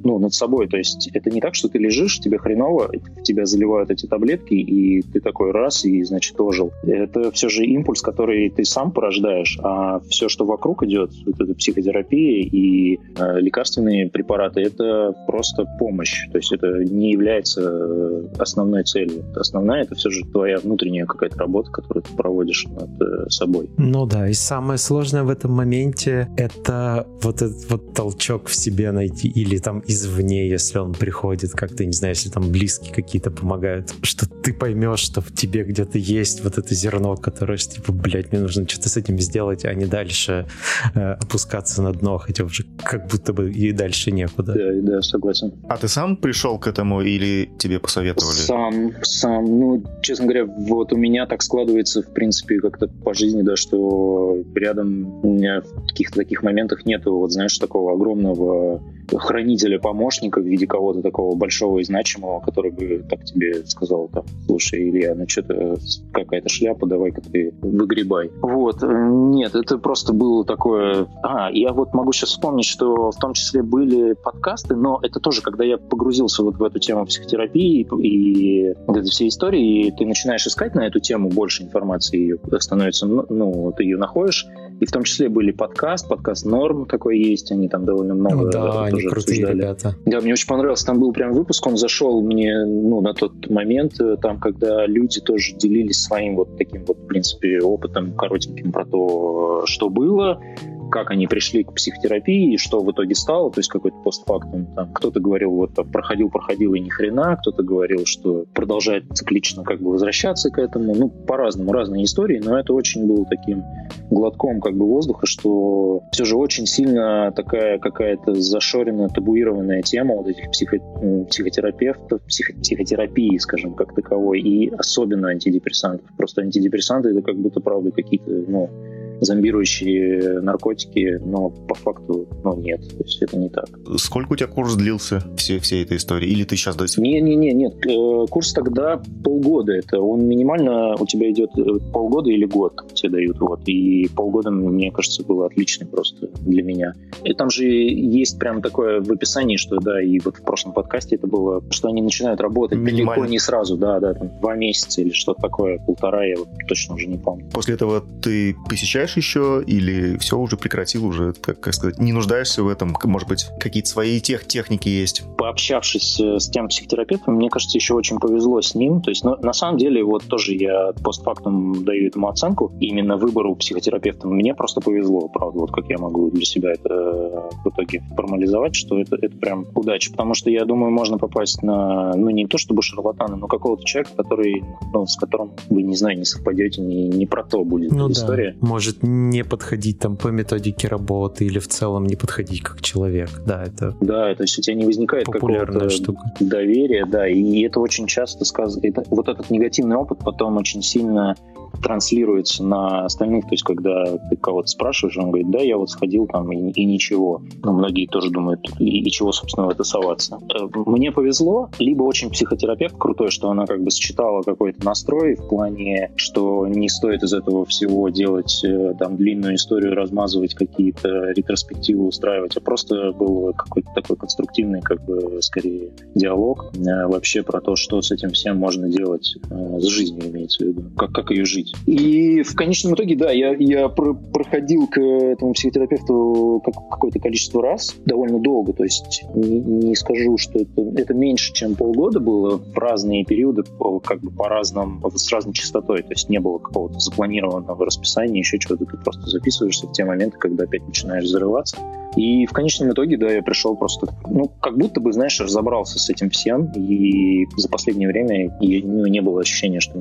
ну, над собой. То есть это не так, что ты лежишь, тебе хреново, тебя заливают эти таблетки, и ты такой раз, и, значит, ожил. Это все же импульс, который ты сам порождаешь, а все, что вокруг идет, вот эта психотерапия и э, лекарственные препараты, это просто помощь. То есть это не является э, основной целью. Основная — это все же твоя внутренняя какая-то работа, которую ты проводишь над э, собой. Ну да, и самое сложное в этом моменте — это вот этот вот толчок в себе найти, или там извне, если он приходит, как-то, не знаю, если там близкие какие-то помогают, что ты поймешь, что в тебе где-то есть вот это зерно, которое, типа, блядь, мне нужно что-то с этим сделать, а не дальше э, опускаться на дно, хотя уже как будто бы и дальше некуда. Да, да, согласен. А ты сам пришел к этому или тебе посоветовали? Сам, сам. Ну, честно говоря, вот у меня так складывается, в принципе, как-то по жизни, да, что рядом у меня в каких-то таких моментах нету, вот знаешь, такого огромного огромного хранителя помощника в виде кого-то такого большого и значимого, который бы так тебе сказал, там, слушай, Илья, ну что-то какая-то шляпа, давай-ка ты выгребай. Вот, нет, это просто было такое... А, я вот могу сейчас вспомнить, что в том числе были подкасты, но это тоже, когда я погрузился вот в эту тему психотерапии и вот этой всей истории, и ты начинаешь искать на эту тему больше информации, становится, ну, ну ты ее находишь, и в том числе были подкаст, подкаст Норм такой есть, они там довольно много ну, да, они крутые обсуждали. ребята. Да, мне очень понравился, там был прям выпуск, он зашел мне, ну, на тот момент, э, там, когда люди тоже делились своим вот таким вот, в принципе, опытом коротеньким про то, что было, как они пришли к психотерапии, и что в итоге стало, то есть какой-то постфактум. Там кто-то говорил, вот проходил, проходил и ни хрена, кто-то говорил, что продолжает циклично как бы возвращаться к этому. Ну, по-разному, разные истории, но это очень было таким глотком как бы воздуха, что все же очень сильно такая какая-то зашоренная, табуированная тема вот этих психо психотерапевтов, психо психотерапии, скажем, как таковой, и особенно антидепрессантов. Просто антидепрессанты это как будто, правда, какие-то, ну, зомбирующие наркотики, но по факту, ну, нет, то есть это не так. Сколько у тебя курс длился все, всей этой истории? Или ты сейчас до сих Не-не-не, нет, э, курс тогда полгода, это он минимально у тебя идет э, полгода или год тебе дают, вот, и полгода, мне кажется, было отлично просто для меня. И там же есть прям такое в описании, что, да, и вот в прошлом подкасте это было, что они начинают работать далеко не сразу, да, да, там, два месяца или что-то такое, полтора, я вот точно уже не помню. После этого ты посещаешь изучаешь еще или все уже прекратил, уже, как, как сказать, не нуждаешься в этом? Может быть, какие-то свои тех, техники есть? Пообщавшись э, с тем психотерапевтом, мне кажется, еще очень повезло с ним. То есть, ну, на самом деле, вот тоже я постфактум даю этому оценку, именно выбору психотерапевта. Мне просто повезло, правда, вот как я могу для себя это э, в итоге формализовать, что это, это прям удача. Потому что я думаю, можно попасть на, ну, не то чтобы шарлатана, но какого-то человека, который, ну, с которым вы, не знаю, не совпадете, не, не про то будет ну, история. Да. Может не подходить там по методике работы или в целом не подходить как человек. Да, это Да, то есть у тебя не возникает какого-то штука. доверия, да, и это очень часто сказано, вот этот негативный опыт потом очень сильно транслируется на остальных. То есть, когда ты кого-то спрашиваешь, он говорит, да, я вот сходил там и, и ничего. Ну, многие тоже думают, и, и чего, собственно, в это соваться. Э, мне повезло, либо очень психотерапевт крутой, что она как бы сочетала какой-то настрой в плане, что не стоит из этого всего делать э, там длинную историю, размазывать какие-то ретроспективы, устраивать, а просто был какой-то такой конструктивный, как бы, скорее, диалог э, вообще про то, что с этим всем можно делать с жизнью, имеется в виду, как, как ее жить. И в конечном итоге, да, я, я про проходил к этому психотерапевту как, какое-то количество раз, довольно долго, то есть не, не скажу, что это, это меньше, чем полгода было в разные периоды, как бы по разным, с разной частотой, то есть не было какого-то запланированного расписания, еще чего-то, ты просто записываешься в те моменты, когда опять начинаешь взрываться. И в конечном итоге, да, я пришел просто, ну, как будто бы, знаешь, разобрался с этим всем, и за последнее время и, ну, не было ощущения, что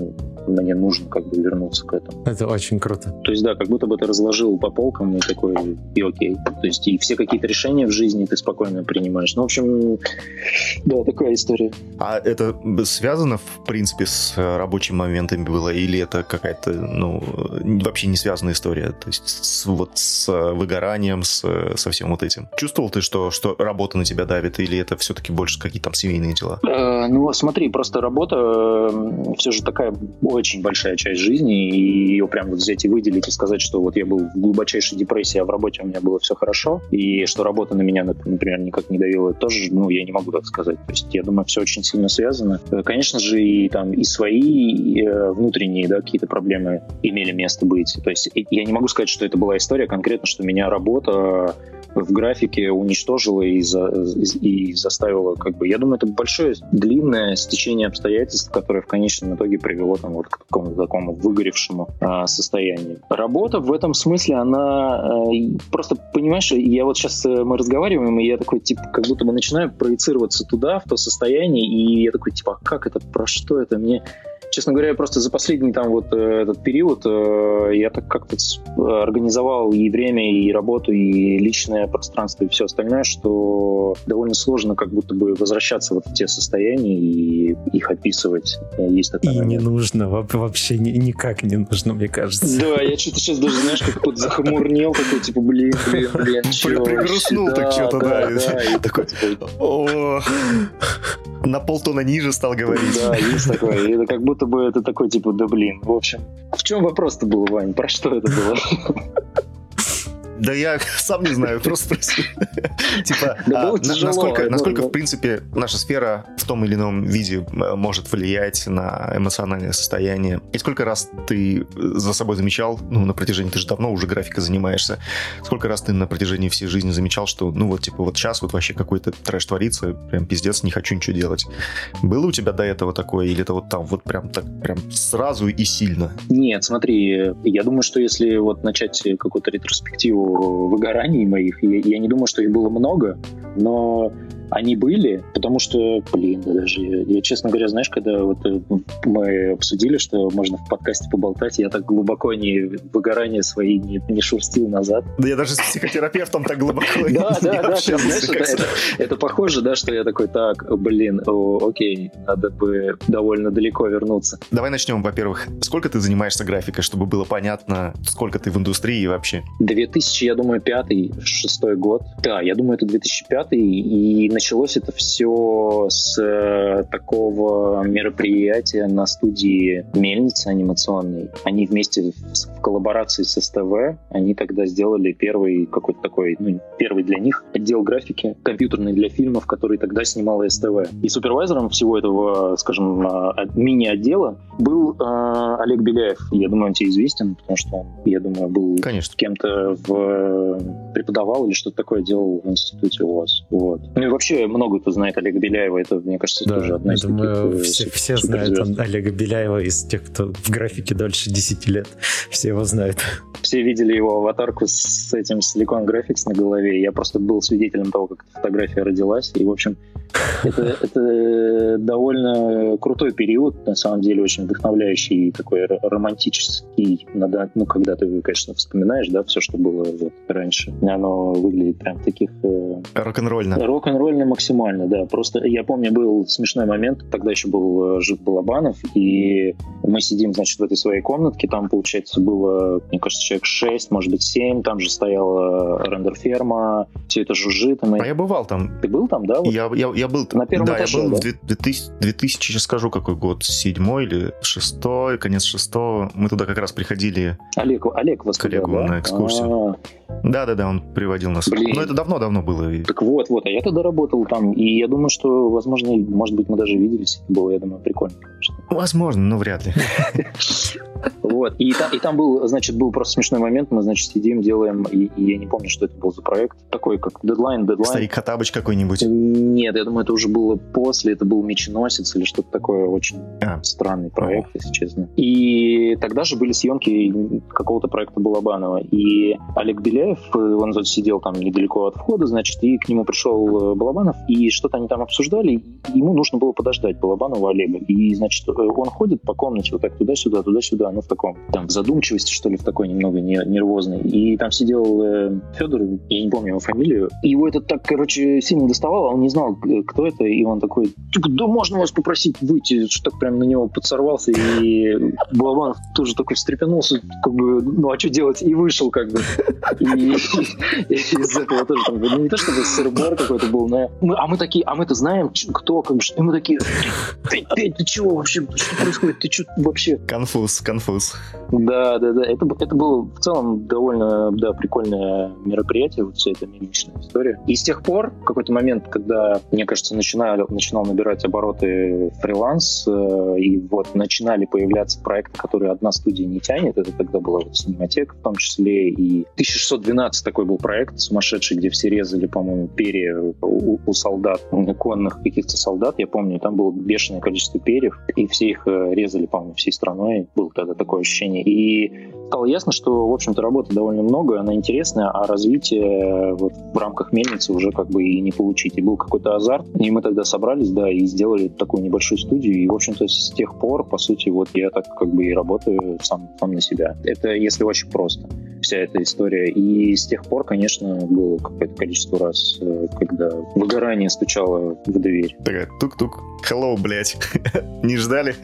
мне нужно как бы вернуться к этому. Это очень круто. То есть, да, как будто бы ты разложил по полкам и такой, и окей. То есть, и все какие-то решения в жизни ты спокойно принимаешь. Ну, в общем, да, такая история. А это связано, в принципе, с рабочими моментами было, или это какая-то, ну, вообще не связанная история? То есть, с, вот с выгоранием, с, со всем вот этим? Чувствовал ты, что, что работа на тебя давит, или это все-таки больше какие-то там семейные дела? Э, ну, смотри, просто работа э, все же такая очень большая часть жизни, и ее прям вот взять и выделить и сказать, что вот я был в глубочайшей депрессии, а в работе у меня было все хорошо, и что работа на меня, например, никак не давила, тоже, ну, я не могу так сказать. То есть я думаю, все очень сильно связано. Э, конечно же, и там и свои и, э, внутренние, да, какие-то проблемы имели место быть. То есть я не могу сказать, что это была история конкретно, что меня работа в графике уничтожила и, за, и заставила, как бы, я думаю, это большое, длинное стечение обстоятельств, которое в конечном итоге привело там вот к такому такому выгоревшему а, состоянию. Работа в этом смысле, она а, просто, понимаешь, я вот сейчас э, мы разговариваем, и я такой, типа, как будто бы начинаю проецироваться туда, в то состояние, и я такой, типа, а как это, про что это мне честно говоря, просто за последний там вот э, этот период э, я так как-то организовал и время, и работу, и личное пространство, и все остальное, что довольно сложно как будто бы возвращаться вот в те состояния и их описывать. Есть такое. И не нужно, вообще никак не нужно, мне кажется. Да, я что-то сейчас даже, знаешь, как тут захмурнел, такой, типа, блин, блин, блин, Пригрустнул так что-то, да. Такой, типа, на полтона ниже стал говорить. Да, есть такое. Это как будто бы это такой, типа, да блин. В общем, в чем вопрос-то был, Вань? Про что это было? [LAUGHS] Да я [LAUGHS] сам не знаю, просто спроси. [LAUGHS] Типа, а, насколько, в принципе, наша сфера в том или ином виде э, может влиять на эмоциональное состояние? И сколько раз ты за собой замечал, ну, на протяжении, ты же давно уже графика занимаешься, сколько раз ты на протяжении всей жизни замечал, что, ну, вот, типа, вот сейчас вот вообще какой-то трэш творится, прям пиздец, не хочу ничего делать. Было у тебя до этого такое, или это вот там вот прям так, прям сразу и сильно? Нет, смотри, я думаю, что если вот начать какую-то ретроспективу выгораний моих. Я, я не думаю, что их было много, но они были, потому что, блин, да даже я, честно говоря, знаешь, когда вот э, мы обсудили, что можно в подкасте поболтать, я так глубоко не выгорание свои не, не шурстил назад. Да я даже с психотерапевтом так глубоко Да, да, да, это похоже, да, что я такой, так, блин, окей, надо бы довольно далеко вернуться. Давай начнем, во-первых, сколько ты занимаешься графикой, чтобы было понятно, сколько ты в индустрии вообще? 2000, я думаю, пятый, шестой год. Да, я думаю, это 2005, и началось это все с э, такого мероприятия на студии Мельницы анимационной. Они вместе в коллаборации с СТВ, они тогда сделали первый какой-то такой, ну, первый для них отдел графики компьютерный для фильмов, который тогда снимала СТВ. И супервайзером всего этого, скажем, э, мини-отдела был э, Олег Беляев. Я думаю, он тебе известен, потому что он, я думаю, был Конечно. кем-то в преподавал или что-то такое делал в институте у вас. Вот. Ну и вообще вообще много кто знает Олега Беляева. Это, мне кажется, да, тоже одна из думаю, таких... Э, все, все знают Олега Беляева из тех, кто в графике дольше 10 лет. Все его знают. Все видели его аватарку с этим Silicon Graphics на голове. Я просто был свидетелем того, как эта фотография родилась. И, в общем, это, это довольно крутой период, на самом деле, очень вдохновляющий и такой романтический. Надо, ну, когда ты, конечно, вспоминаешь, да, все, что было вот раньше. Оно выглядит прям таких... Э... Рок-н-ролльно. Рок-н-ролльно максимально, да. Просто я помню, был смешной момент, тогда еще был э, жив Балабанов, и мы сидим, значит, в этой своей комнатке, там, получается, было, мне кажется, человек 6, может быть, 7, там же стояла рендер-ферма, все это жужжит. И. А я бывал там. Ты был там, да? Вот? Я, я, я был... На первом да, этаже, я был да? в 2000, 2000, сейчас скажу, какой год, седьмой или шестой, конец шестого. Мы туда как раз приходили... Олег, Олег вас коллегу да? на экскурсию. Да-да-да, он приводил нас. Блин. Но это давно-давно было. Так вот, вот, а я тогда работал там, и я думаю, что, возможно, может быть, мы даже виделись. Было, я думаю, прикольно, конечно. Возможно, но вряд ли. [LAUGHS] Вот. И, та, и там был, значит, был просто смешной момент. Мы, значит, сидим, делаем, и, и я не помню, что это был за проект. Такой, как дедлайн, дедлайн. Старик Хатабыч какой-нибудь? Нет, я думаю, это уже было после. Это был Меченосец или что-то такое. Очень а. странный проект, если честно. И тогда же были съемки какого-то проекта Балабанова. И Олег Беляев, он сидел там недалеко от входа, значит, и к нему пришел э, Балабанов, и что-то они там обсуждали. Ему нужно было подождать Балабанова Олега. И, значит, он ходит по комнате вот так туда-сюда, туда-сюда, ну, в таком, там, в задумчивости, что ли, в такой немного нервозной. И там сидел э, Федор, я не помню его фамилию, и его это так, короче, сильно доставало, он не знал, кто это, и он такой, да можно вас попросить выйти, что так прям на него подсорвался, и Балабанов тоже такой встрепенулся, как бы, ну, а что делать, и вышел, как бы. И, из этого тоже, там, ну, не то чтобы сырбар какой-то был, но мы, а мы такие, а мы-то знаем, кто, как бы, и мы такие, Петь, Петь, ты чего вообще, что происходит, ты что вообще? Конфуз, конфуз. Да, да, да. Это, это было в целом довольно да, прикольное мероприятие, вот вся эта мимичная история. И с тех пор, в какой-то момент, когда, мне кажется, начинали, начинал набирать обороты фриланс, э, и вот начинали появляться проекты, которые одна студия не тянет, это тогда была вот Синематека в том числе, и 1612 такой был проект сумасшедший, где все резали, по-моему, перья у, у солдат, конных каких-то солдат, я помню, там было бешеное количество перьев, и все их э, резали, по-моему, всей страной. Было тогда такое ощущение. И стало ясно, что, в общем-то, работы довольно много, она интересная, а развитие вот в рамках мельницы уже как бы и не получить. И был какой-то азарт, и мы тогда собрались, да, и сделали такую небольшую студию, и, в общем-то, с тех пор, по сути, вот я так как бы и работаю сам, сам на себя. Это если очень просто вся эта история. И с тех пор, конечно, было какое-то количество раз, э, когда выгорание стучало в дверь. Такая тук-тук, hello, блядь, [LAUGHS] не ждали?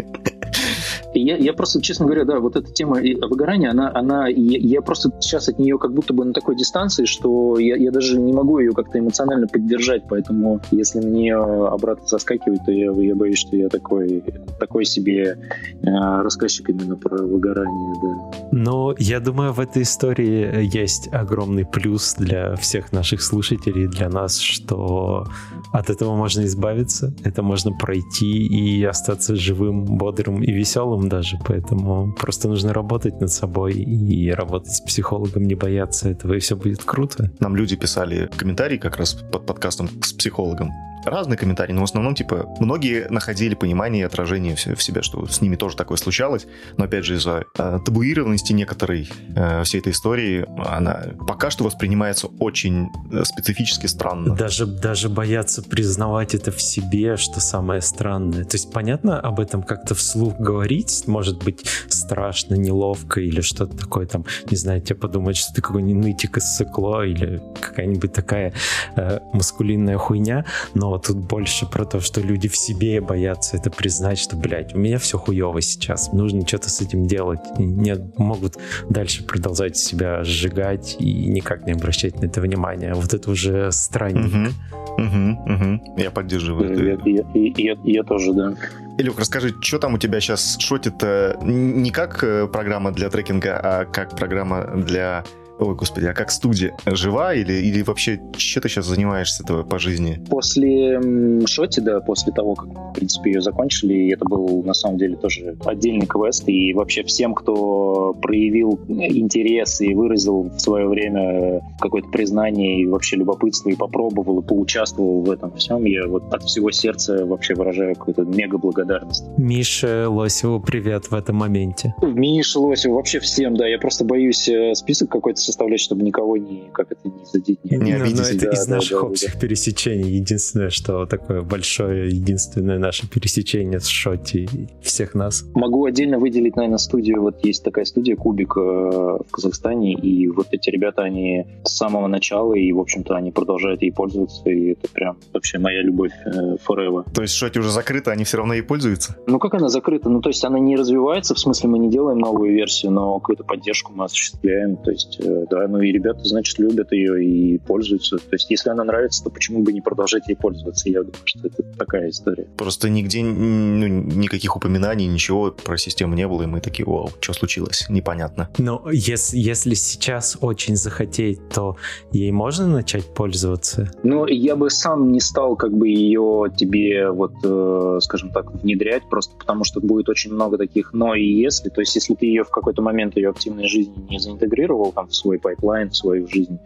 Я, я просто, честно говоря, да, вот эта тема выгорания, она, она я, я просто сейчас от нее как будто бы на такой дистанции, что я, я даже не могу ее как-то эмоционально поддержать, поэтому если мне обратно соскакивать, то я, я боюсь, что я такой, такой себе э, рассказчик именно про выгорание, да. Но я думаю, в этой истории есть огромный плюс для всех наших слушателей, для нас, что от этого можно избавиться, это можно пройти и остаться живым, бодрым и веселым психологом даже, поэтому просто нужно работать над собой и работать с психологом, не бояться этого, и все будет круто. Нам люди писали комментарии как раз под подкастом с психологом разные комментарии, но в основном, типа, многие находили понимание и отражение в себя, что с ними тоже такое случалось. Но, опять же, из-за э, табуированности некоторой э, всей этой истории, она пока что воспринимается очень э, специфически странно. Даже, даже боятся признавать это в себе, что самое странное. То есть, понятно, об этом как-то вслух говорить, может быть, страшно, неловко или что-то такое там, не знаю, тебе подумать, что ты какой-нибудь нытик из сыкло или какая-нибудь такая э, маскулинная хуйня, но тут больше про то, что люди в себе боятся это признать, что, блядь, у меня все хуево сейчас, нужно что-то с этим делать. Не могут дальше продолжать себя сжигать и никак не обращать на это внимание. Вот это уже странник. Угу, угу, угу. Я поддерживаю. Я, я, я, я тоже, да. Илюк, расскажи, что там у тебя сейчас шотит не как э, программа для трекинга, а как программа для Ой, господи, а как студия? Жива или, или вообще что ты сейчас занимаешься этого по жизни? После Шоти, да, после того, как, в принципе, ее закончили, это был, на самом деле, тоже отдельный квест, и вообще всем, кто проявил интерес и выразил в свое время какое-то признание и вообще любопытство, и попробовал, и поучаствовал в этом всем, я вот от всего сердца вообще выражаю какую-то мега благодарность. Миша Лосеву привет в этом моменте. Миша Лосеву, вообще всем, да, я просто боюсь э, список какой-то составлять, чтобы никого не, как это, не задеть, не, не обидеть. Но это да, из да, наших да, общих да. пересечений. Единственное, что такое большое, единственное наше пересечение с Шоти всех нас. Могу отдельно выделить, наверное, студию. Вот есть такая студия Кубик э, в Казахстане, и вот эти ребята, они с самого начала, и, в общем-то, они продолжают ей пользоваться, и это прям вообще моя любовь э, forever. То есть Шоти уже закрыта, они все равно ей пользуются? Ну, как она закрыта? Ну, то есть она не развивается, в смысле мы не делаем новую версию, но какую-то поддержку мы осуществляем. То есть э, да, ну и ребята, значит, любят ее и пользуются. То есть, если она нравится, то почему бы не продолжать ей пользоваться? Я думаю, что это такая история. Просто нигде ну, никаких упоминаний, ничего про систему не было, и мы такие, вау, что случилось? Непонятно. Но если, если сейчас очень захотеть, то ей можно начать пользоваться? Ну, я бы сам не стал как бы ее тебе, вот, э, скажем так, внедрять, просто потому что будет очень много таких «но» и «если». То есть, если ты ее в какой-то момент ее активной жизни не заинтегрировал там в свой пайплайн свою жизнь,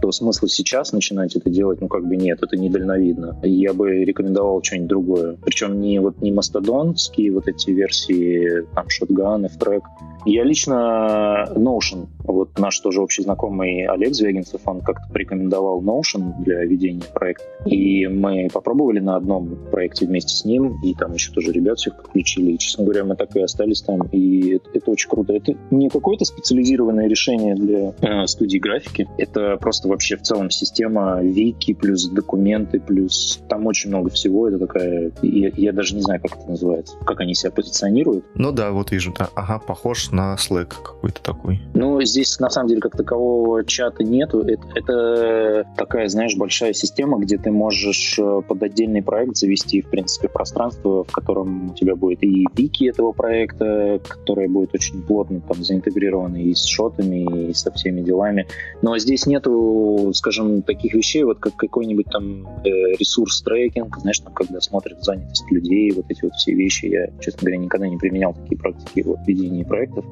то смысла сейчас начинать это делать, ну, как бы нет, это недальновидно. Я бы рекомендовал что-нибудь другое. Причем не вот не мастодонские вот эти версии, там, Shotgun, ftrack, я лично Notion, вот наш тоже общий знакомый Олег Звягинцев, он как-то порекомендовал Notion для ведения проекта. И мы попробовали на одном проекте вместе с ним, и там еще тоже ребят всех подключили. И, честно говоря, мы так и остались там. И это, это очень круто. Это не какое-то специализированное решение для э, студии графики. Это просто вообще в целом система вики плюс документы плюс там очень много всего. Это такая... Я, я даже не знаю, как это называется. Как они себя позиционируют. Ну да, вот вижу. Да. Ага, похож на Slack какой-то такой. Ну, здесь на самом деле как такового чата нету. Это, это такая, знаешь, большая система, где ты можешь э, под отдельный проект завести, в принципе, пространство, в котором у тебя будет и пики этого проекта, которое будет очень плотно там заинтегрировано и с шотами, и со всеми делами. Но здесь нету, скажем, таких вещей, вот как какой-нибудь там э, ресурс трекинг, знаешь, там, когда смотрят занятость людей, вот эти вот все вещи. Я, честно говоря, никогда не применял такие практики вот, ведения проектов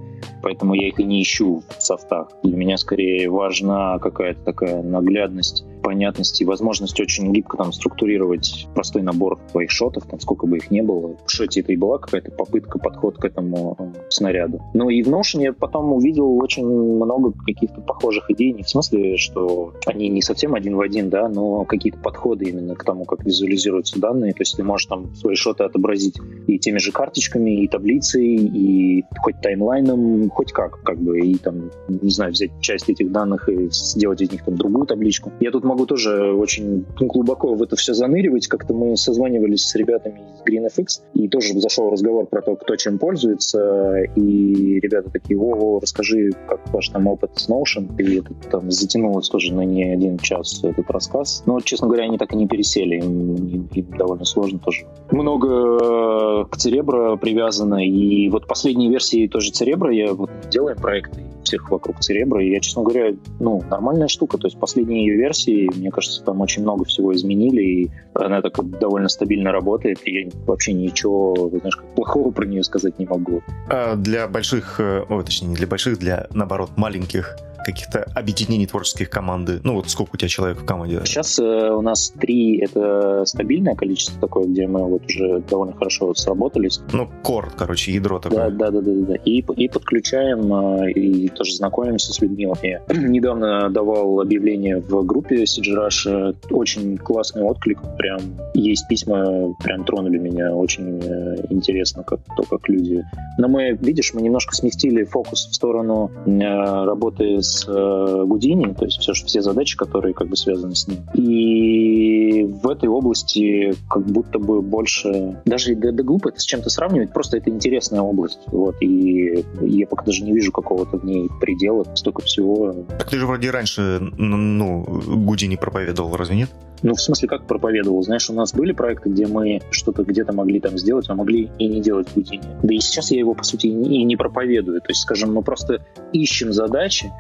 поэтому я их и не ищу в софтах. Для меня скорее важна какая-то такая наглядность, понятность и возможность очень гибко там структурировать простой набор твоих шотов, там сколько бы их не было. В шоте это и была какая-то попытка, подход к этому э, снаряду. Ну и в Notion я потом увидел очень много каких-то похожих идей, не в смысле, что они не совсем один в один, да, но какие-то подходы именно к тому, как визуализируются данные. То есть ты можешь там свои шоты отобразить и теми же карточками, и таблицей, и хоть таймлайном, хоть как, как бы, и там, не знаю, взять часть этих данных и сделать из них там другую табличку. Я тут могу тоже очень глубоко в это все заныривать. Как-то мы созванивались с ребятами из GreenFX, и тоже зашел разговор про то, кто чем пользуется, и ребята такие, о, расскажи, как ваш там опыт с Notion, и это там затянулось тоже на не один час этот рассказ. Но, честно говоря, они так и не пересели, им, им довольно сложно тоже. Много к Церебро привязано, и вот последние версии тоже Церебро я вот делаем проекты, всех вокруг Церебра. И я, честно говоря, ну, нормальная штука. То есть последние ее версии, мне кажется, там очень много всего изменили, и она так довольно стабильно работает, и я вообще ничего, знаешь, плохого про нее сказать не могу. А для больших, э, о, точнее, не для больших, для, наоборот, маленьких каких-то объединений творческих команды? Ну вот сколько у тебя человек в команде? Сейчас э, у нас три, это стабильное количество такое, где мы вот уже довольно хорошо вот сработались. Ну, кор, короче, ядро такое. Да, да, да, да, да. И, и подключаем, э, и тоже знакомимся с людьми. Вот я [CLEARS THROAT] недавно давал объявление в группе CG Rush, очень классный отклик, прям есть письма, прям тронули меня, очень э, интересно, как то, как люди. Но мы, видишь, мы немножко сместили фокус в сторону э, работы с э, Гудини, то есть все, все задачи, которые как бы связаны с ним. И в этой области как будто бы больше... Даже да, да глупо это с чем-то сравнивать, просто это интересная область. Вот, и я пока даже не вижу какого-то в ней предела, столько всего. Так ты же вроде раньше, ну, Гудини проповедовал, разве нет? Ну, в смысле, как проповедовал? Знаешь, у нас были проекты, где мы что-то где-то могли там сделать, а могли и не делать в. Да и сейчас я его, по сути, и не проповедую. То есть, скажем, мы просто ищем задачи,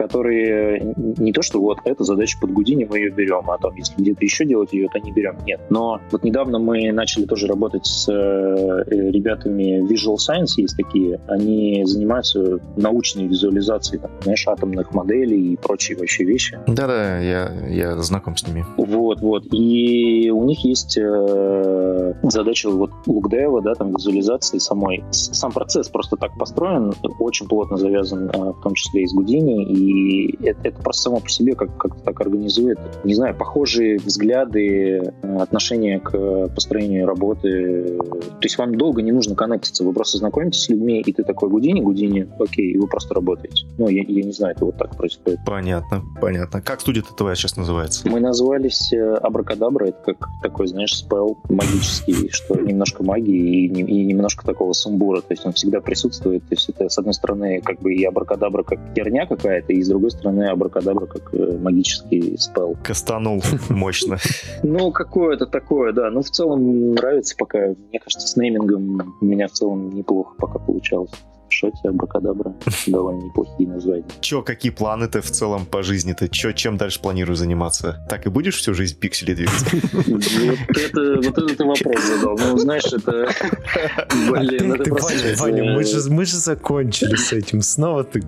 которые не то, что вот эта задача под Гудини мы ее берем, а там если где-то еще делать ее, то не берем. Нет. Но вот недавно мы начали тоже работать с э, ребятами Visual Science, есть такие. Они занимаются научной визуализацией, там, знаешь, атомных моделей и прочие вообще вещи. Да-да, я, я знаком с ними. Вот, вот. И у них есть э, задача вот лукдева, да, там визуализации самой. Сам процесс просто так построен, очень плотно завязан, э, в том числе и с Гудини, и и это, это просто само по себе как, как так организует. Не знаю, похожие взгляды, э, отношения к построению работы. То есть вам долго не нужно коннектиться, вы просто знакомитесь с людьми, и ты такой Гудини, Гудини, окей, и вы просто работаете. Ну, я, я не знаю, это вот так происходит. Понятно, понятно. Как студия-то твоя сейчас называется? Мы назвались э, Абракадабра, это как такой, знаешь, спел магический, что немножко магии и, и немножко такого сумбура, то есть он всегда присутствует. То есть это, с одной стороны, как бы и Абракадабра как херня какая-то, и с другой стороны абракадабра как э, магический спел. Кастанул [LAUGHS] мощно. Ну, какое-то такое, да. Ну, в целом нравится пока. Мне кажется, с неймингом у меня в целом неплохо пока получалось. Шоти, Абракадабра. Довольно неплохие названия. Че, какие планы-то в целом по жизни-то? Че, чем дальше планируешь заниматься? Так и будешь всю жизнь пиксели двигать? [LAUGHS] Вот это, вот это ты вопрос задал. Ну, знаешь, это... Блин, это просто... Ваня, мы же, мы же закончили с этим. Снова ты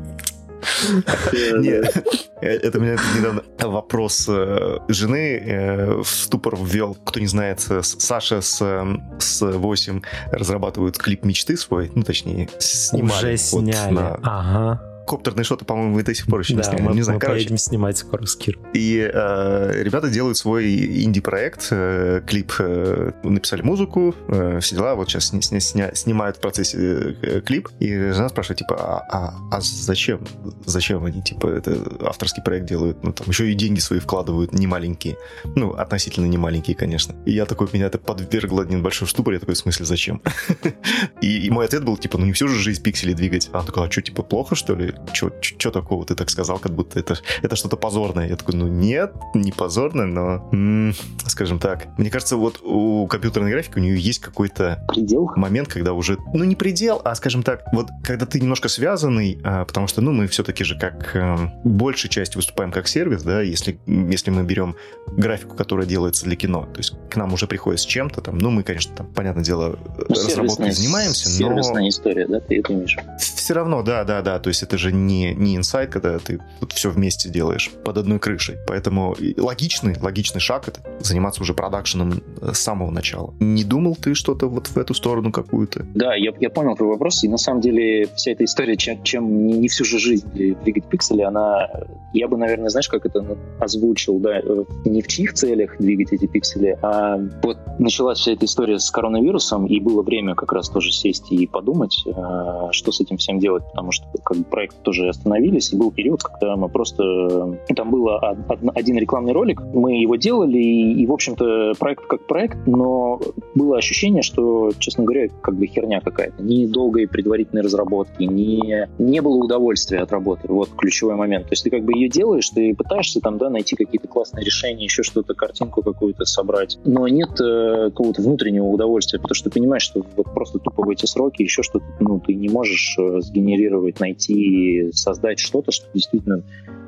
нет, э, это меня недавно вопрос э, жены э, в ступор ввел. Кто не знает, Саша с, с 8 разрабатывают клип мечты свой, ну, точнее, снимали. Уже сняли, ага коптерные шоты, по-моему, мы до сих пор еще не да, сняли. Мы, не знаю, мы короче. поедем снимать скоро с Киром. И э, ребята делают свой инди-проект, э, клип, э, написали музыку, э, все дела, вот сейчас сня, сня, снимают в процессе э, клип, и жена спрашивает, типа, а, а, а зачем? Зачем они, типа, это авторский проект делают? Ну, там еще и деньги свои вкладывают, не маленькие. Ну, относительно не маленькие, конечно. И я такой, меня это подвергло небольшой штупор, я такой, в смысле, зачем? [LAUGHS] и, и мой ответ был, типа, ну не всю же жизнь пиксели двигать. А она такая, а что, типа, плохо, что ли? Что такого ты так сказал, как будто это, это что-то позорное. Я такой, ну нет, не позорное, но, м-м, скажем так. Мне кажется, вот у компьютерной графики у нее есть какой-то предел? момент, когда уже, ну не предел, а, скажем так, вот когда ты немножко связанный, а, потому что, ну, мы все-таки же как а, большей частью выступаем как сервис, да, если, если мы берем графику, которая делается для кино, то есть к нам уже приходит с чем-то там, ну, мы, конечно, там, понятное дело, ну, разработкой занимаемся, но... Сервисная история, да, ты это имеешь? Все равно, да, да, да, то есть это же не, не инсайт, когда ты вот все вместе делаешь под одной крышей. Поэтому логичный, логичный шаг это заниматься уже продакшеном э, с самого начала. Не думал ты что-то вот в эту сторону какую-то? Да, я, я понял твой вопрос, и на самом деле вся эта история, чем, чем не, не всю же жизнь двигать пиксели, она, я бы, наверное, знаешь, как это озвучил, да, э, не в чьих целях двигать эти пиксели, а вот началась вся эта история с коронавирусом, и было время как раз тоже сесть и подумать, э, что с этим всем делать, потому что как бы, проект тоже остановились, и был период, когда мы просто... Ну, там был один рекламный ролик, мы его делали, и, и, в общем-то, проект как проект, но было ощущение, что, честно говоря, как бы херня какая-то. Ни долгой предварительной разработки, ни, не было удовольствия от работы. Вот ключевой момент. То есть ты как бы ее делаешь, ты пытаешься там, да, найти какие-то классные решения, еще что-то, картинку какую-то собрать, но нет э, какого-то внутреннего удовольствия, потому что ты понимаешь, что вот просто тупо в эти сроки еще что-то, ну, ты не можешь э, сгенерировать, найти, создать что-то, что действительно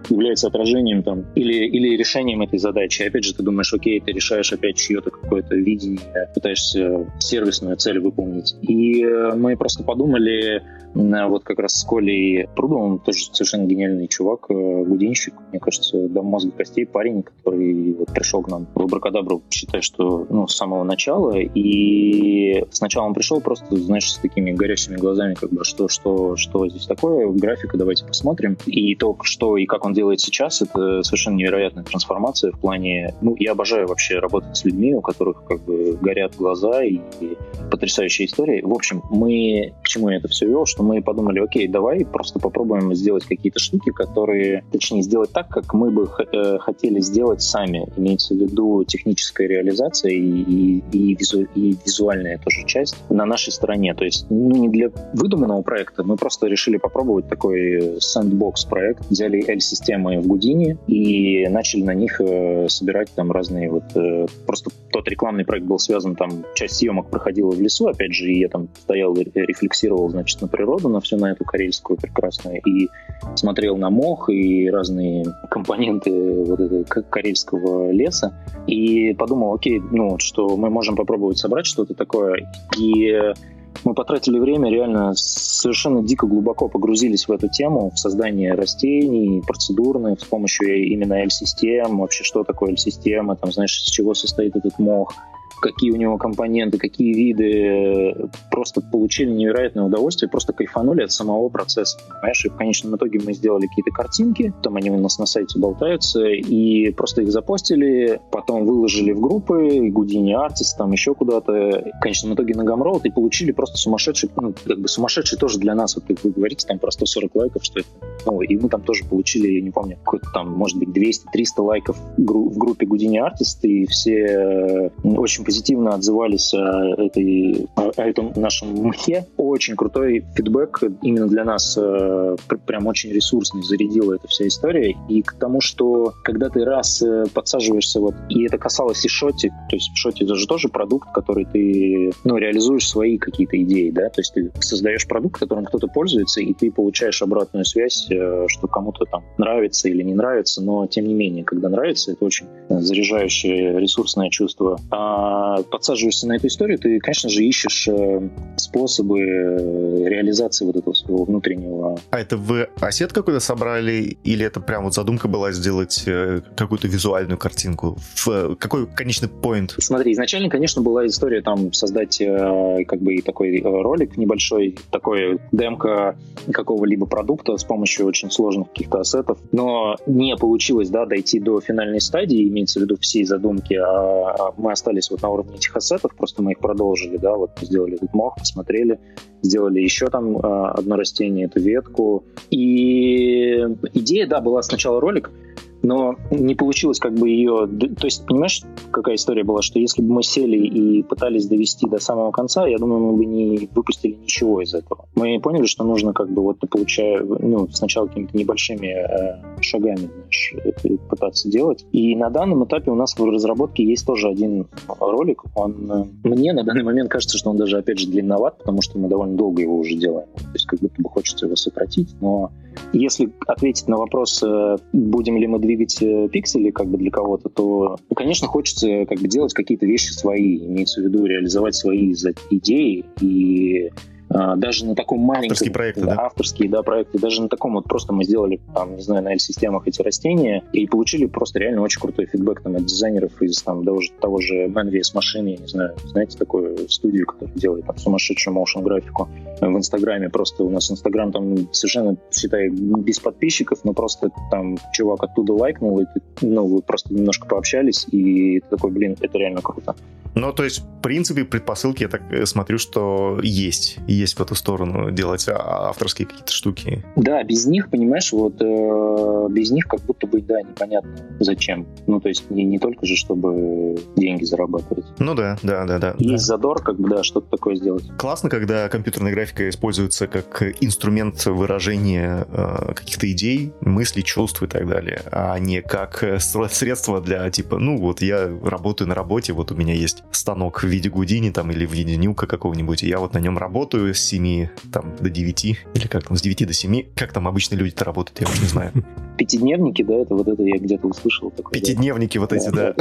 является отражением там или, или решением этой задачи. Опять же, ты думаешь, окей, ты решаешь опять чье-то какое-то видение, пытаешься сервисную цель выполнить. И э, мы просто подумали, вот как раз с Колей Прудовым, тоже совершенно гениальный чувак, э, гудинщик, мне кажется, до мозга костей парень, который вот пришел к нам в Абракадабру, считай, что ну, с самого начала, и сначала он пришел просто, знаешь, с такими горящими глазами, как бы, что, что, что здесь такое, графика, давайте посмотрим. И то, что и как он делает сейчас, это совершенно невероятная трансформация в плане... Ну, я обожаю вообще работать с людьми, у которых как бы горят глаза и, и потрясающая история. В общем, мы... К чему я это все вел? Что мы подумали, окей, давай просто попробуем сделать какие-то штуки, которые... Точнее, сделать так, как мы бы э, хотели сделать сами. Имеется в виду техническая реализация и, и, и, визу, и визуальная тоже часть на нашей стороне. То есть, ну, не для выдуманного проекта, мы просто решили попробовать такой сэндбокс проект. Взяли L-систему системы в Гудини и начали на них э, собирать там разные вот... Э, просто тот рекламный проект был связан, там часть съемок проходила в лесу, опять же, и я там стоял и рефлексировал, значит, на природу, на всю на эту карельскую прекрасную, и смотрел на мох и разные компоненты вот этого карельского леса, и подумал, окей, ну, что мы можем попробовать собрать что-то такое, и мы потратили время, реально совершенно дико глубоко погрузились в эту тему, в создание растений, процедурных, с помощью именно L-систем, вообще что такое L-система, там, знаешь, из чего состоит этот мох, какие у него компоненты, какие виды, просто получили невероятное удовольствие, просто кайфанули от самого процесса, понимаешь? И в конечном итоге мы сделали какие-то картинки, там они у нас на сайте болтаются, и просто их запостили, потом выложили в группы, Гудини Артист, там еще куда-то, в конечном итоге на Gumroad, и получили просто сумасшедший, ну, как бы сумасшедший тоже для нас, вот вы говорите, там про 140 лайков, что это, ну, и мы там тоже получили, я не помню, какой-то там, может быть, 200-300 лайков в группе Гудини Артист, и все э, очень отзывались о, этой, о этом нашем мхе. Очень крутой фидбэк именно для нас, э, прям очень ресурсный, зарядила эта вся история. И к тому, что когда ты раз э, подсаживаешься, вот, и это касалось и Шоти, то есть Шоти это же тоже продукт, который ты, ну, реализуешь свои какие-то идеи, да, то есть ты создаешь продукт, которым кто-то пользуется, и ты получаешь обратную связь, э, что кому-то там нравится или не нравится, но тем не менее, когда нравится, это очень заряжающее ресурсное чувство. А подсаживаешься на эту историю, ты, конечно же, ищешь э, способы э, реализации вот этого своего внутреннего. А это вы осет какой-то собрали, или это прям вот задумка была сделать э, какую-то визуальную картинку? В какой конечный поинт? Смотри, изначально, конечно, была история там создать как бы такой ролик небольшой, такой демка какого-либо продукта с помощью очень сложных каких-то ассетов, но не получилось, да, дойти до финальной стадии, имеется в виду всей задумки, а, а мы остались вот на уровне этих ассетов, просто мы их продолжили, да, вот сделали этот мох, посмотрели, сделали еще там э, одно растение, эту ветку. И идея, да, была сначала ролик, но не получилось как бы ее... То есть, понимаешь, какая история была, что если бы мы сели и пытались довести до самого конца, я думаю, мы бы не выпустили ничего из этого. Мы поняли, что нужно как бы вот получая, ну, сначала какими-то небольшими э, шагами, это пытаться делать. И на данном этапе у нас в разработке есть тоже один ролик. Он э, мне на данный момент кажется, что он даже, опять же, длинноват, потому что мы довольно долго его уже делаем. То есть как будто бы хочется его сократить, но если ответить на вопрос, э, будем ли мы двигать э, пиксели как бы для кого-то, то, ну, конечно, хочется как бы делать какие-то вещи свои, имеется в виду реализовать свои идеи и даже на таком маленьком... Авторские проекты, да? да? Авторские, да, проекты. Даже на таком вот просто мы сделали, там, не знаю, на L-системах эти растения и получили просто реально очень крутой фидбэк там, от дизайнеров из там, того же, того же Manvies машины, я не знаю, знаете, такую студию, которая делает там сумасшедшую motion графику в Инстаграме. Просто у нас Инстаграм там совершенно, считай, без подписчиков, но просто там чувак оттуда лайкнул, и ты, ну, вы просто немножко пообщались, и ты такой, блин, это реально круто. Ну, то есть, в принципе, предпосылки, я так э, смотрю, что есть. Есть в эту сторону делать а, авторские какие-то штуки. Да, без них, понимаешь, вот э, без них как будто бы, да, непонятно зачем. Ну, то есть, не, не только же, чтобы деньги зарабатывать. Ну да, да, да, да. Есть да. задор, как бы, да, что-то такое сделать. Классно, когда компьютерная графика используется как инструмент выражения э, каких-то идей, мыслей, чувств и так далее, а не как средство для типа, ну вот я работаю на работе, вот у меня есть станок в виде Гудини там или в виде Нюка какого-нибудь, и я вот на нем работаю с 7 там, до 9, или как там, с 9 до 7, как там обычно люди-то работают, я уж не знаю. Пятидневники, да, это вот это я где-то услышал. Такое, Пятидневники да. вот эти, да.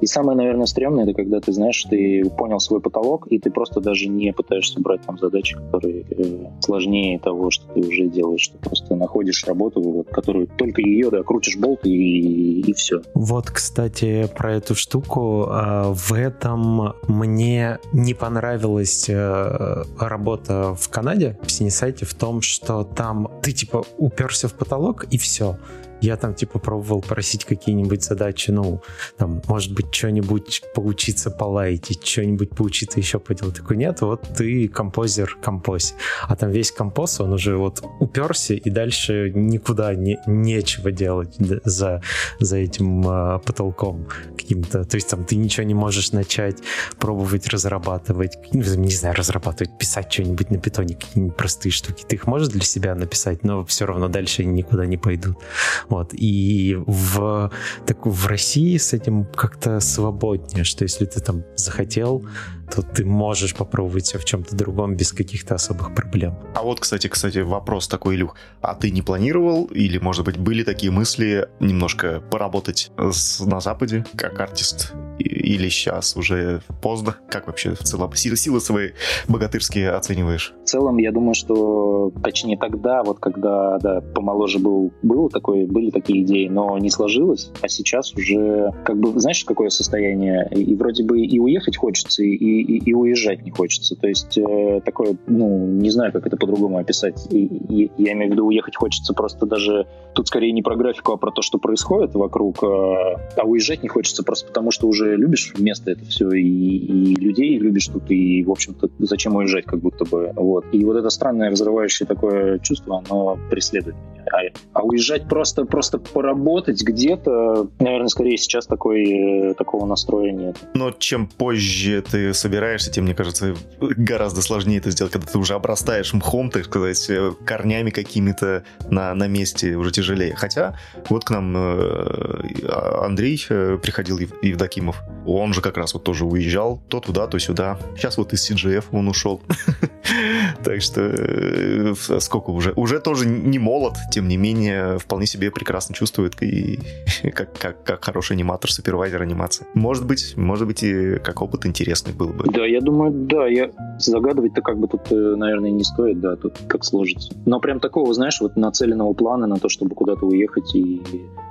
И самое, наверное, стрёмное, это когда ты знаешь, ты понял свой потолок, и ты просто даже не пытаешься брать там задачи, которые э, сложнее того, что ты уже делаешь. Ты просто находишь работу, вот, которую только ее, да, крутишь болт и, и все. Вот, кстати, про эту штуку. А, в этом мне не понравилась э, работа в Канаде, в Синесайте, в том, что там ты типа уперся в потолок и все. Я там, типа, пробовал просить какие-нибудь задачи, ну, там, может быть, что-нибудь поучиться полайтить, что-нибудь поучиться еще поделать. Такой, нет, вот ты композер, композ. А там весь композ, он уже вот уперся, и дальше никуда не, нечего делать за, за этим э, потолком каким-то. То есть там ты ничего не можешь начать пробовать разрабатывать, не знаю, разрабатывать, писать что-нибудь на питоне, какие-нибудь простые штуки. Ты их можешь для себя написать, но все равно дальше они никуда не пойдут. Вот. И в, так, в России с этим как-то свободнее, что если ты там захотел, то ты можешь попробовать себя в чем-то другом без каких-то особых проблем. А вот, кстати, кстати, вопрос такой, Илюх. А ты не планировал или, может быть, были такие мысли немножко поработать с, на Западе как артист? Или сейчас уже поздно? Как вообще в целом силы, силы свои богатырские оцениваешь? В целом, я думаю, что, точнее, тогда, вот когда, да, помоложе был, был такой, были такие идеи, но не сложилось, а сейчас уже, как бы, знаешь, какое состояние? И вроде бы и уехать хочется, и и, и уезжать не хочется. То есть э, такое, ну, не знаю, как это по-другому описать. И, и, я имею в виду, уехать хочется просто даже... Тут скорее не про графику, а про то, что происходит вокруг. А, а уезжать не хочется просто потому, что уже любишь место это все, и, и людей любишь тут, и, в общем-то, зачем уезжать, как будто бы. Вот. И вот это странное разрывающее такое чувство, оно преследует меня. А, а уезжать просто, просто поработать где-то, наверное, скорее сейчас такой, э, такого настроя нет. Но чем позже ты собираешься, тем, мне кажется, гораздо сложнее это сделать, когда ты уже обрастаешь мхом, так сказать, э, корнями какими-то на, на месте, уже тяжелее. Хотя вот к нам э, Андрей э, приходил, Евдокимов, он же как раз вот тоже уезжал, то туда, то сюда. Сейчас вот из CGF он ушел. [LAUGHS] Так что сколько уже? Уже тоже не молод, тем не менее, вполне себе прекрасно чувствует и [LAUGHS] как, как, как хороший аниматор, супервайзер анимации. Может быть, может быть и как опыт интересный был бы бы. Да, я думаю, да, я загадывать-то как бы тут, э, наверное, не стоит, да, тут как сложится. Но прям такого, знаешь, вот нацеленного плана на то, чтобы куда-то уехать и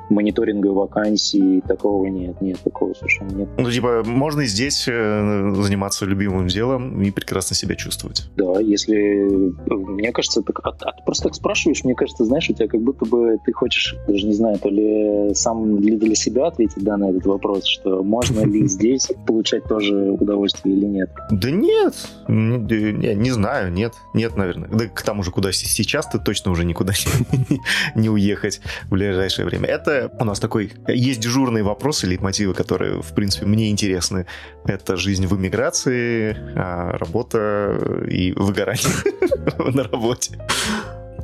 мониторинга вакансий, такого нет, нет, такого совершенно нет. Ну, типа, можно и здесь э, заниматься любимым делом и прекрасно себя чувствовать. Да, если, мне кажется, так, а, а ты просто так спрашиваешь, мне кажется, знаешь, у тебя как будто бы ты хочешь, даже не знаю, то ли сам для, для себя ответить, да, на этот вопрос, что можно ли [LAUGHS] здесь получать тоже удовольствие или нет. Да нет, не, не знаю, нет, нет, наверное. Да к тому же, куда сейчас ты точно уже никуда [LAUGHS] не уехать в ближайшее время. Это у нас такой есть дежурные вопросы или мотивы, которые, в принципе, мне интересны. Это жизнь в эмиграции, а, работа и выгорание [LAUGHS] на работе.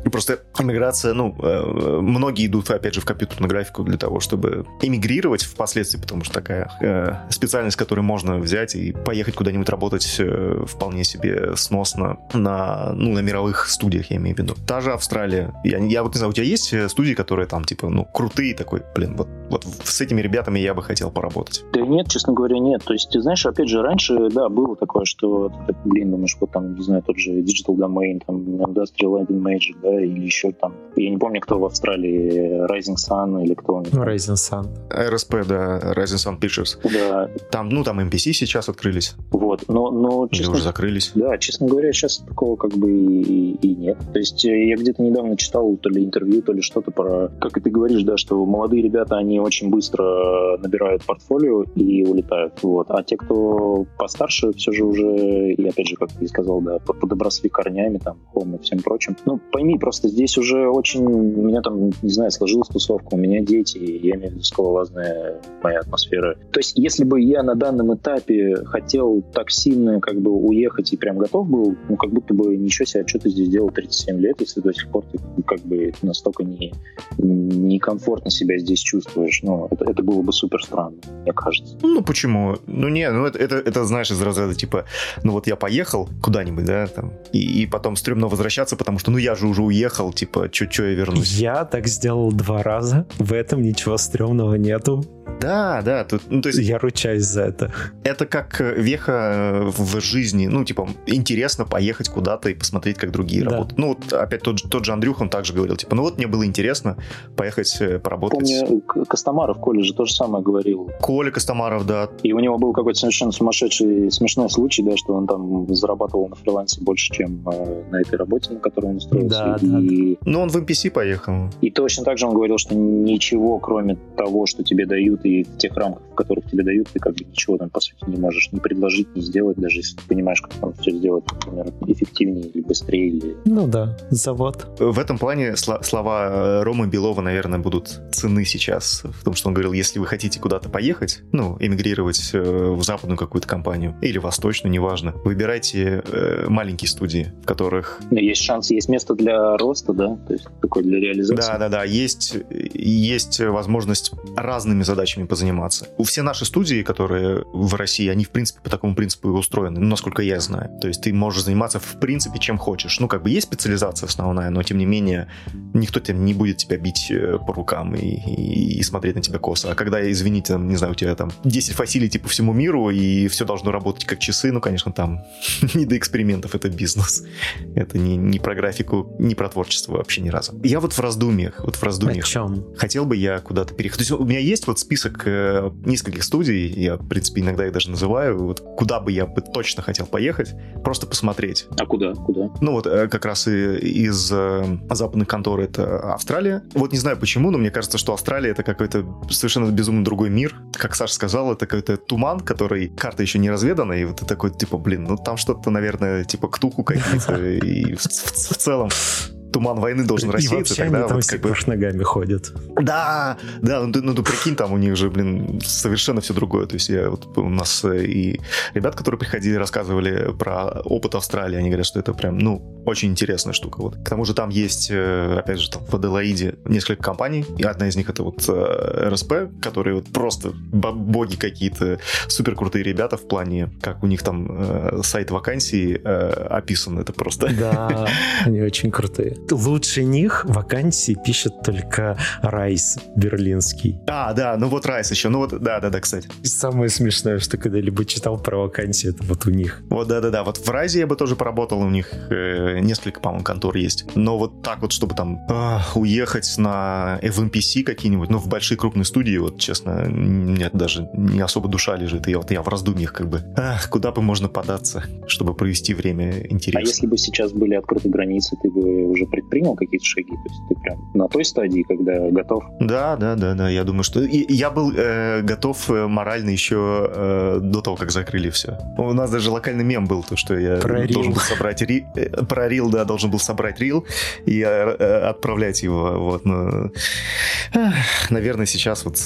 И просто иммиграция, ну, э, многие идут, опять же, в компьютерную графику для того, чтобы эмигрировать впоследствии, потому что такая э, специальность, которую можно взять и поехать куда-нибудь работать э, вполне себе сносно на, ну, на мировых студиях, я имею в виду. Та же Австралия. Я, я вот не знаю, у тебя есть студии, которые там, типа, ну, крутые такой, блин, вот, вот с этими ребятами я бы хотел поработать? Да нет, честно говоря, нет. То есть, ты знаешь, опять же, раньше, да, было такое, что блин, думаешь, вот там, не знаю, тот же Digital Domain, там, Industrial Lighting Magic, да, или еще там, я не помню, кто в Австралии, Rising Sun или кто. Rising Sun. RSP, да, Rising Sun Pictures. Да. Там, ну, там NPC сейчас открылись. Вот, но, но честно, Или уже закрылись. Да, честно говоря, сейчас такого как бы и, и нет. То есть э, я где-то недавно читал то ли интервью, то ли что-то про, как и ты говоришь, да, что молодые ребята, они очень быстро набирают портфолио и улетают, вот. А те, кто постарше, все же уже, и опять же, как ты сказал, да, подобросли корнями, там, хом и всем прочим. Ну, пойми, просто здесь уже очень, у меня там, не знаю, сложилась тусовка, у меня дети, я имею в виду скалолазная моя атмосфера. То есть, если бы я на данном этапе хотел так сильно как бы уехать и прям готов был, ну, как будто бы ничего себе, а что ты здесь делал 37 лет, если до сих пор ты как бы настолько не, некомфортно себя здесь чувствуешь. Ну, это, это было бы супер странно, мне кажется. Ну, почему? Ну, не, ну, это, это, это знаешь, из разряда, типа, ну, вот я поехал куда-нибудь, да, там, и, и потом стрёмно возвращаться, потому что, ну, я же уже уехал, типа, чё, чё я вернусь? Я так сделал два раза, в этом ничего стрёмного нету. Да, да, тут, ну, то есть... Я ручаюсь за это. Это как э, веха в жизни, ну, типа, интересно поехать куда-то и посмотреть, как другие да. работают. Ну, вот опять тот, тот же Андрюх, он также говорил, типа, ну вот мне было интересно поехать э, поработать. Помню, Костомаров в колледже то же самое говорил. Коля Костомаров, да. И у него был какой-то совершенно сумасшедший, смешной случай, да, что он там зарабатывал на фрилансе больше, чем э, на этой работе, на которой он устроился. Да, и... да. Ну, он в MPC поехал. И точно так же он говорил, что ничего, кроме того, что тебе дают, и в тех рамках, которых тебе дают, ты как бы ничего там, по сути, не можешь ни предложить, ни сделать, даже если ты понимаешь, как там все сделать, например, эффективнее или быстрее. Или... Ну да, завод. В этом плане сл- слова э, Ромы Белова, наверное, будут цены сейчас, в том, что он говорил, если вы хотите куда-то поехать, ну, эмигрировать э, в западную какую-то компанию или восточную, неважно, выбирайте э, маленькие студии, в которых... Но есть шанс, есть место для роста, да, то есть такой для реализации. Да-да-да, есть, есть возможность разными задачами позаниматься. У Все наши студии, которые в России, они, в принципе, по такому принципу и устроены, ну, насколько я знаю. То есть ты можешь заниматься, в принципе, чем хочешь. Ну, как бы есть специализация основная, но, тем не менее, никто тебе не будет тебя бить э, по рукам и, и, и смотреть на тебя косо. А когда, извините, там, не знаю, у тебя там 10 фасилити по всему миру, и все должно работать как часы, ну, конечно, там [LAUGHS] не до экспериментов, это бизнес. Это не, не про графику, не про творчество вообще ни разу. Я вот в раздумьях, вот в раздумьях. О чем? Хотел бы я куда-то переехать. То есть у меня есть вот список э, нескольких студий, я, в принципе, иногда их даже называю, вот куда бы я бы точно хотел поехать, просто посмотреть. А куда? Куда? Ну вот э, как раз и из э, западных контор это Австралия. Вот не знаю почему, но мне кажется, что Австралия это какой-то совершенно безумно другой мир. Как Саша сказал, это какой-то туман, который карта еще не разведана, и вот ты такой, типа, блин, ну там что-то, наверное, типа ктуху какие-то, и в целом туман войны должен рассеяться. И вообще тогда там вот, как бы... ногами ходят. Да, да, ну ты, ну ты прикинь, там у них же, блин, совершенно все другое. То есть я, вот, у нас э, и ребят, которые приходили, рассказывали про опыт Австралии, они говорят, что это прям, ну, очень интересная штука. Вот. К тому же там есть, э, опять же, там в Аделаиде несколько компаний, и одна из них это вот э, РСП, которые вот просто боги какие-то, супер крутые ребята в плане, как у них там сайт вакансий описан, это просто... Да, они очень крутые лучше них вакансии пишет только Райс берлинский. А, да, ну вот Райс еще, ну вот, да-да-да, кстати. Самое смешное, что когда-либо читал про вакансии, это вот у них. Вот, да-да-да, вот в Райзе я бы тоже поработал, у них э, несколько, по-моему, контор есть. Но вот так вот, чтобы там э, уехать на FMPC какие-нибудь, ну, в большие крупные студии, вот, честно, нет, даже не особо душа лежит, и я, вот я в раздумьях как бы, ах, куда бы можно податься, чтобы провести время интересно. А если бы сейчас были открыты границы, ты бы уже предпринял какие-то шаги? То есть ты прям на той стадии, когда готов? Да, да, да, да. Я думаю, что и, я был э, готов э, морально еще э, до того, как закрыли все. У нас даже локальный мем был, то, что я про должен был собрать ри... Э, про рил, да, должен был собрать рил и э, э, отправлять его. Вот, но... Наверное, сейчас вот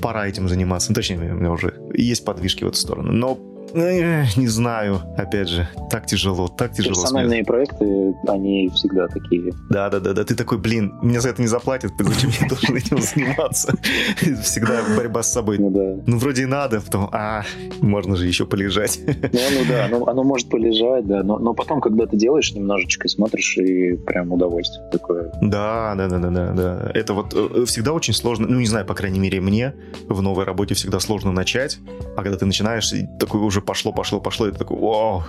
пора этим заниматься. Ну, точнее, у меня уже есть подвижки в эту сторону. Но не знаю, опять же, так тяжело, так тяжело. Персональные смех. проекты, они всегда такие. Да, да, да, да. Ты такой, блин, мне за это не заплатят, зачем я должен этим заниматься? [LAUGHS] Всегда борьба с собой. Ну да. Ну вроде и надо, потом, а, можно же еще полежать. Ну, ну да, оно, оно может полежать, да, но, но потом, когда ты делаешь немножечко, смотришь, и прям удовольствие такое. Да, да, да, да, да, да. Это вот э, всегда очень сложно, ну не знаю, по крайней мере мне в новой работе всегда сложно начать, а когда ты начинаешь, такой уже пошло, пошло, пошло, и ты такой, вау,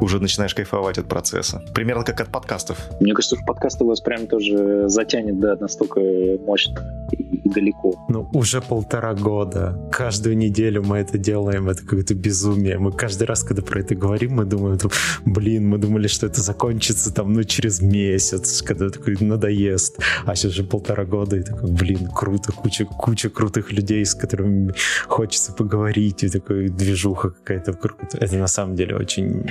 уже начинаешь кайфовать от процесса. Примерно как от подкастов. Мне кажется, что подкасты вас прям тоже затянет, да, настолько мощно и далеко. Ну, уже полтора года. Каждую неделю мы это делаем, это какое-то безумие. Мы каждый раз, когда про это говорим, мы думаем, блин, мы думали, что это закончится там, ну, через месяц, когда такой надоест. А сейчас уже полтора года, и такой, блин, круто, куча, куча крутых людей, с которыми хочется поговорить, и такой движуха какая-то вокруг. Это на самом деле очень,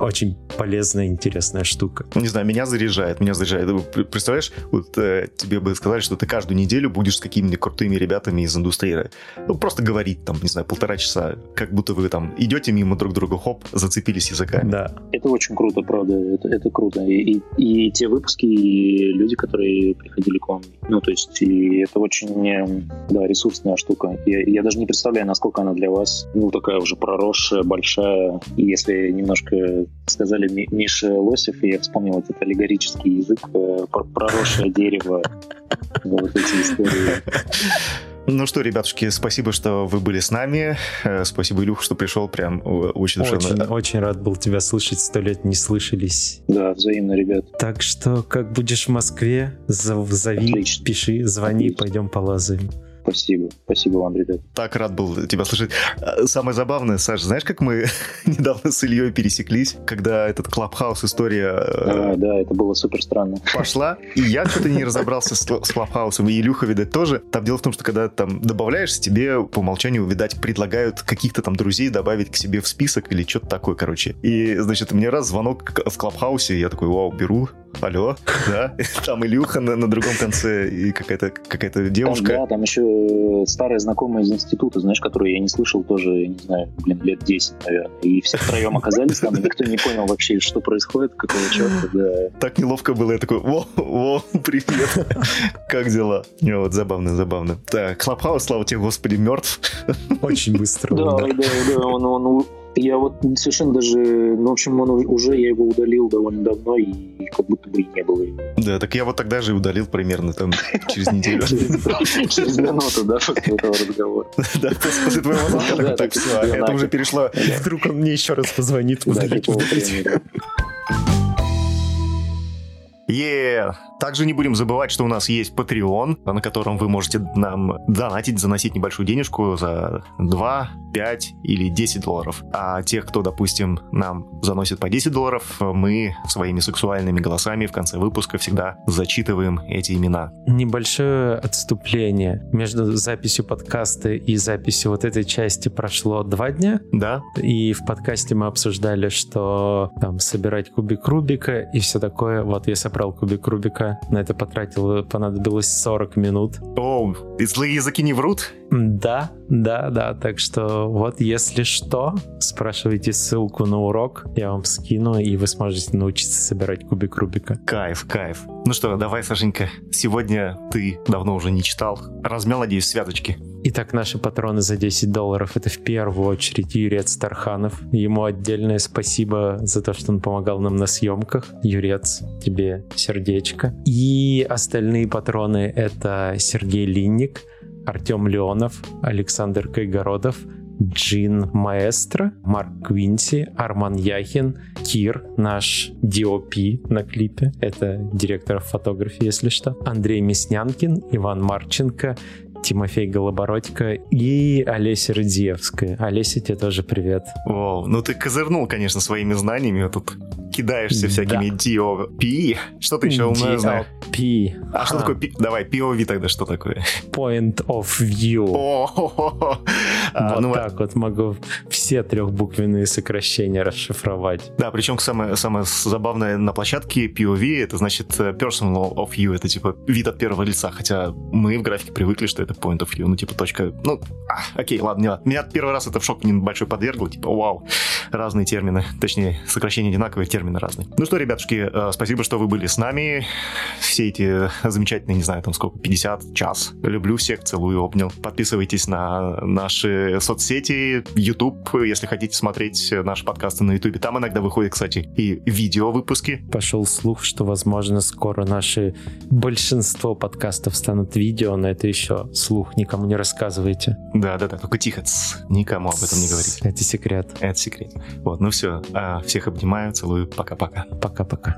очень полезная, интересная штука. Не знаю, меня заряжает, меня заряжает. Представляешь, вот э, тебе бы сказали, что ты каждую неделю будешь с какими-то крутыми ребятами из индустрии. Ну, просто говорить там, не знаю, полтора часа, как будто вы там идете мимо друг друга, хоп, зацепились языками. Да. Это очень круто, правда, это, это круто. И, и, и те выпуски, и люди, которые приходили к вам, ну, то есть, и это очень, да, ресурсная штука. Я, я даже не представляю, насколько она для вас, ну, такая уже проросшая, большая. И если немножко сказали Миша Лосев, и я вспомнил этот аллегорический язык, э, проросшее дерево, [LAUGHS] вот эти истории. Ну что, ребятушки, спасибо, что вы были с нами. Э, спасибо, Илюх, что пришел. Прям очень душевно. Очень, очень рад был тебя слышать. Сто лет не слышались. Да, взаимно, ребят. Так что, как будешь в Москве, зови, Отлично. пиши, звони, Отлично. пойдем полазаем. Спасибо. Спасибо вам, ребят. Так рад был тебя слышать. А, самое забавное, Саша, знаешь, как мы [LAUGHS] недавно с Ильей пересеклись, когда этот Клабхаус история... А, да, это было супер странно. [LAUGHS] Пошла, и я что-то не разобрался с, с Клабхаусом, и Илюха, видать, тоже. Там дело в том, что когда там добавляешься, тебе по умолчанию, видать, предлагают каких-то там друзей добавить к себе в список или что-то такое, короче. И, значит, мне раз звонок в Клабхаусе, я такой, вау, беру, алло, да, [LAUGHS] там Илюха на, на другом конце и какая-то какая девушка. Там, да, там еще старые знакомые из института, знаешь, которые я не слышал тоже, я не знаю, блин, лет 10, наверное. И все втроем [LAUGHS] оказались там, и никто не понял вообще, что происходит, какого черта, да. Так неловко было, я такой, во, во, привет, [LAUGHS] как дела? Вот, забавно, забавно. Так, Клабхаус, слава тебе, господи, мертв. Очень быстро. Да, да, да, он, он я вот совершенно даже, ну, в общем, он уже, я его удалил довольно давно, и как будто бы и не было его. Да, так я вот тогда же удалил примерно там через неделю. [LAUGHS] Через минуту, да, после этого разговора. [LAUGHS] Да, после твоего звонка, так все, это уже перешло. Вдруг он мне еще раз позвонит, удалить, удалить. Yeah. Также не будем забывать, что у нас есть Patreon, на котором вы можете нам донатить, заносить небольшую денежку за 2, 5 или 10 долларов. А тех, кто, допустим, нам заносит по 10 долларов, мы своими сексуальными голосами в конце выпуска всегда зачитываем эти имена. Небольшое отступление. Между записью подкаста и записью вот этой части прошло два дня. Да. И в подкасте мы обсуждали, что там собирать кубик Рубика и все такое. Вот я собрал кубик Рубика на это потратил, понадобилось 40 минут. О, злые языки не врут? Да, да, да. Так что вот если что, спрашивайте ссылку на урок, я вам скину, и вы сможете научиться собирать кубик Рубика. Кайф, кайф. Ну что, давай, Сашенька, сегодня ты давно уже не читал. Размял, надеюсь, святочки. Итак, наши патроны за 10 долларов это в первую очередь Юрец Тарханов. Ему отдельное спасибо за то, что он помогал нам на съемках. Юрец, тебе сердечко. И остальные патроны это Сергей Линник, Артем Леонов, Александр Кайгородов, Джин Маэстро, Марк Квинси, Арман Яхин, Кир, наш DOP на клипе, это директор фотографии, если что, Андрей Мяснянкин, Иван Марченко, Тимофей Голобородько и Олеся Рыдзевская. Олеся, тебе тоже привет. О, ну ты козырнул, конечно, своими знаниями. Тут кидаешься всякими да. DOP. Что ты еще умное знаешь? DOP. А, а что такое? Давай, POV тогда что такое? Point of View. А, вот ну, так вот могу все трехбуквенные сокращения расшифровать. Да, причем самое, самое забавное на площадке POV, это значит э, Personal of View, это типа вид от первого лица, хотя мы в графике привыкли, что это Point of View, ну типа точка, ну, а, окей, ладно, не ладно. Меня первый раз это в шок небольшой подвергло, типа, вау, разные термины, точнее, сокращения одинаковые, термины разные. Ну что, ребятушки, э, спасибо, что вы были с нами. Все эти замечательные, не знаю, там сколько, 50, час. Люблю всех, целую, обнял. Подписывайтесь на наши соцсети, YouTube, если хотите смотреть наши подкасты на YouTube. Там иногда выходят, кстати, и видео выпуски. Пошел слух, что, возможно, скоро наши большинство подкастов станут видео, но это еще слух, никому не рассказывайте. Да-да-да, только тихо, никому об этом не говорите. Это секрет. Это секрет. Вот, ну все, а, всех обнимаю, целую, пока-пока. Пока-пока.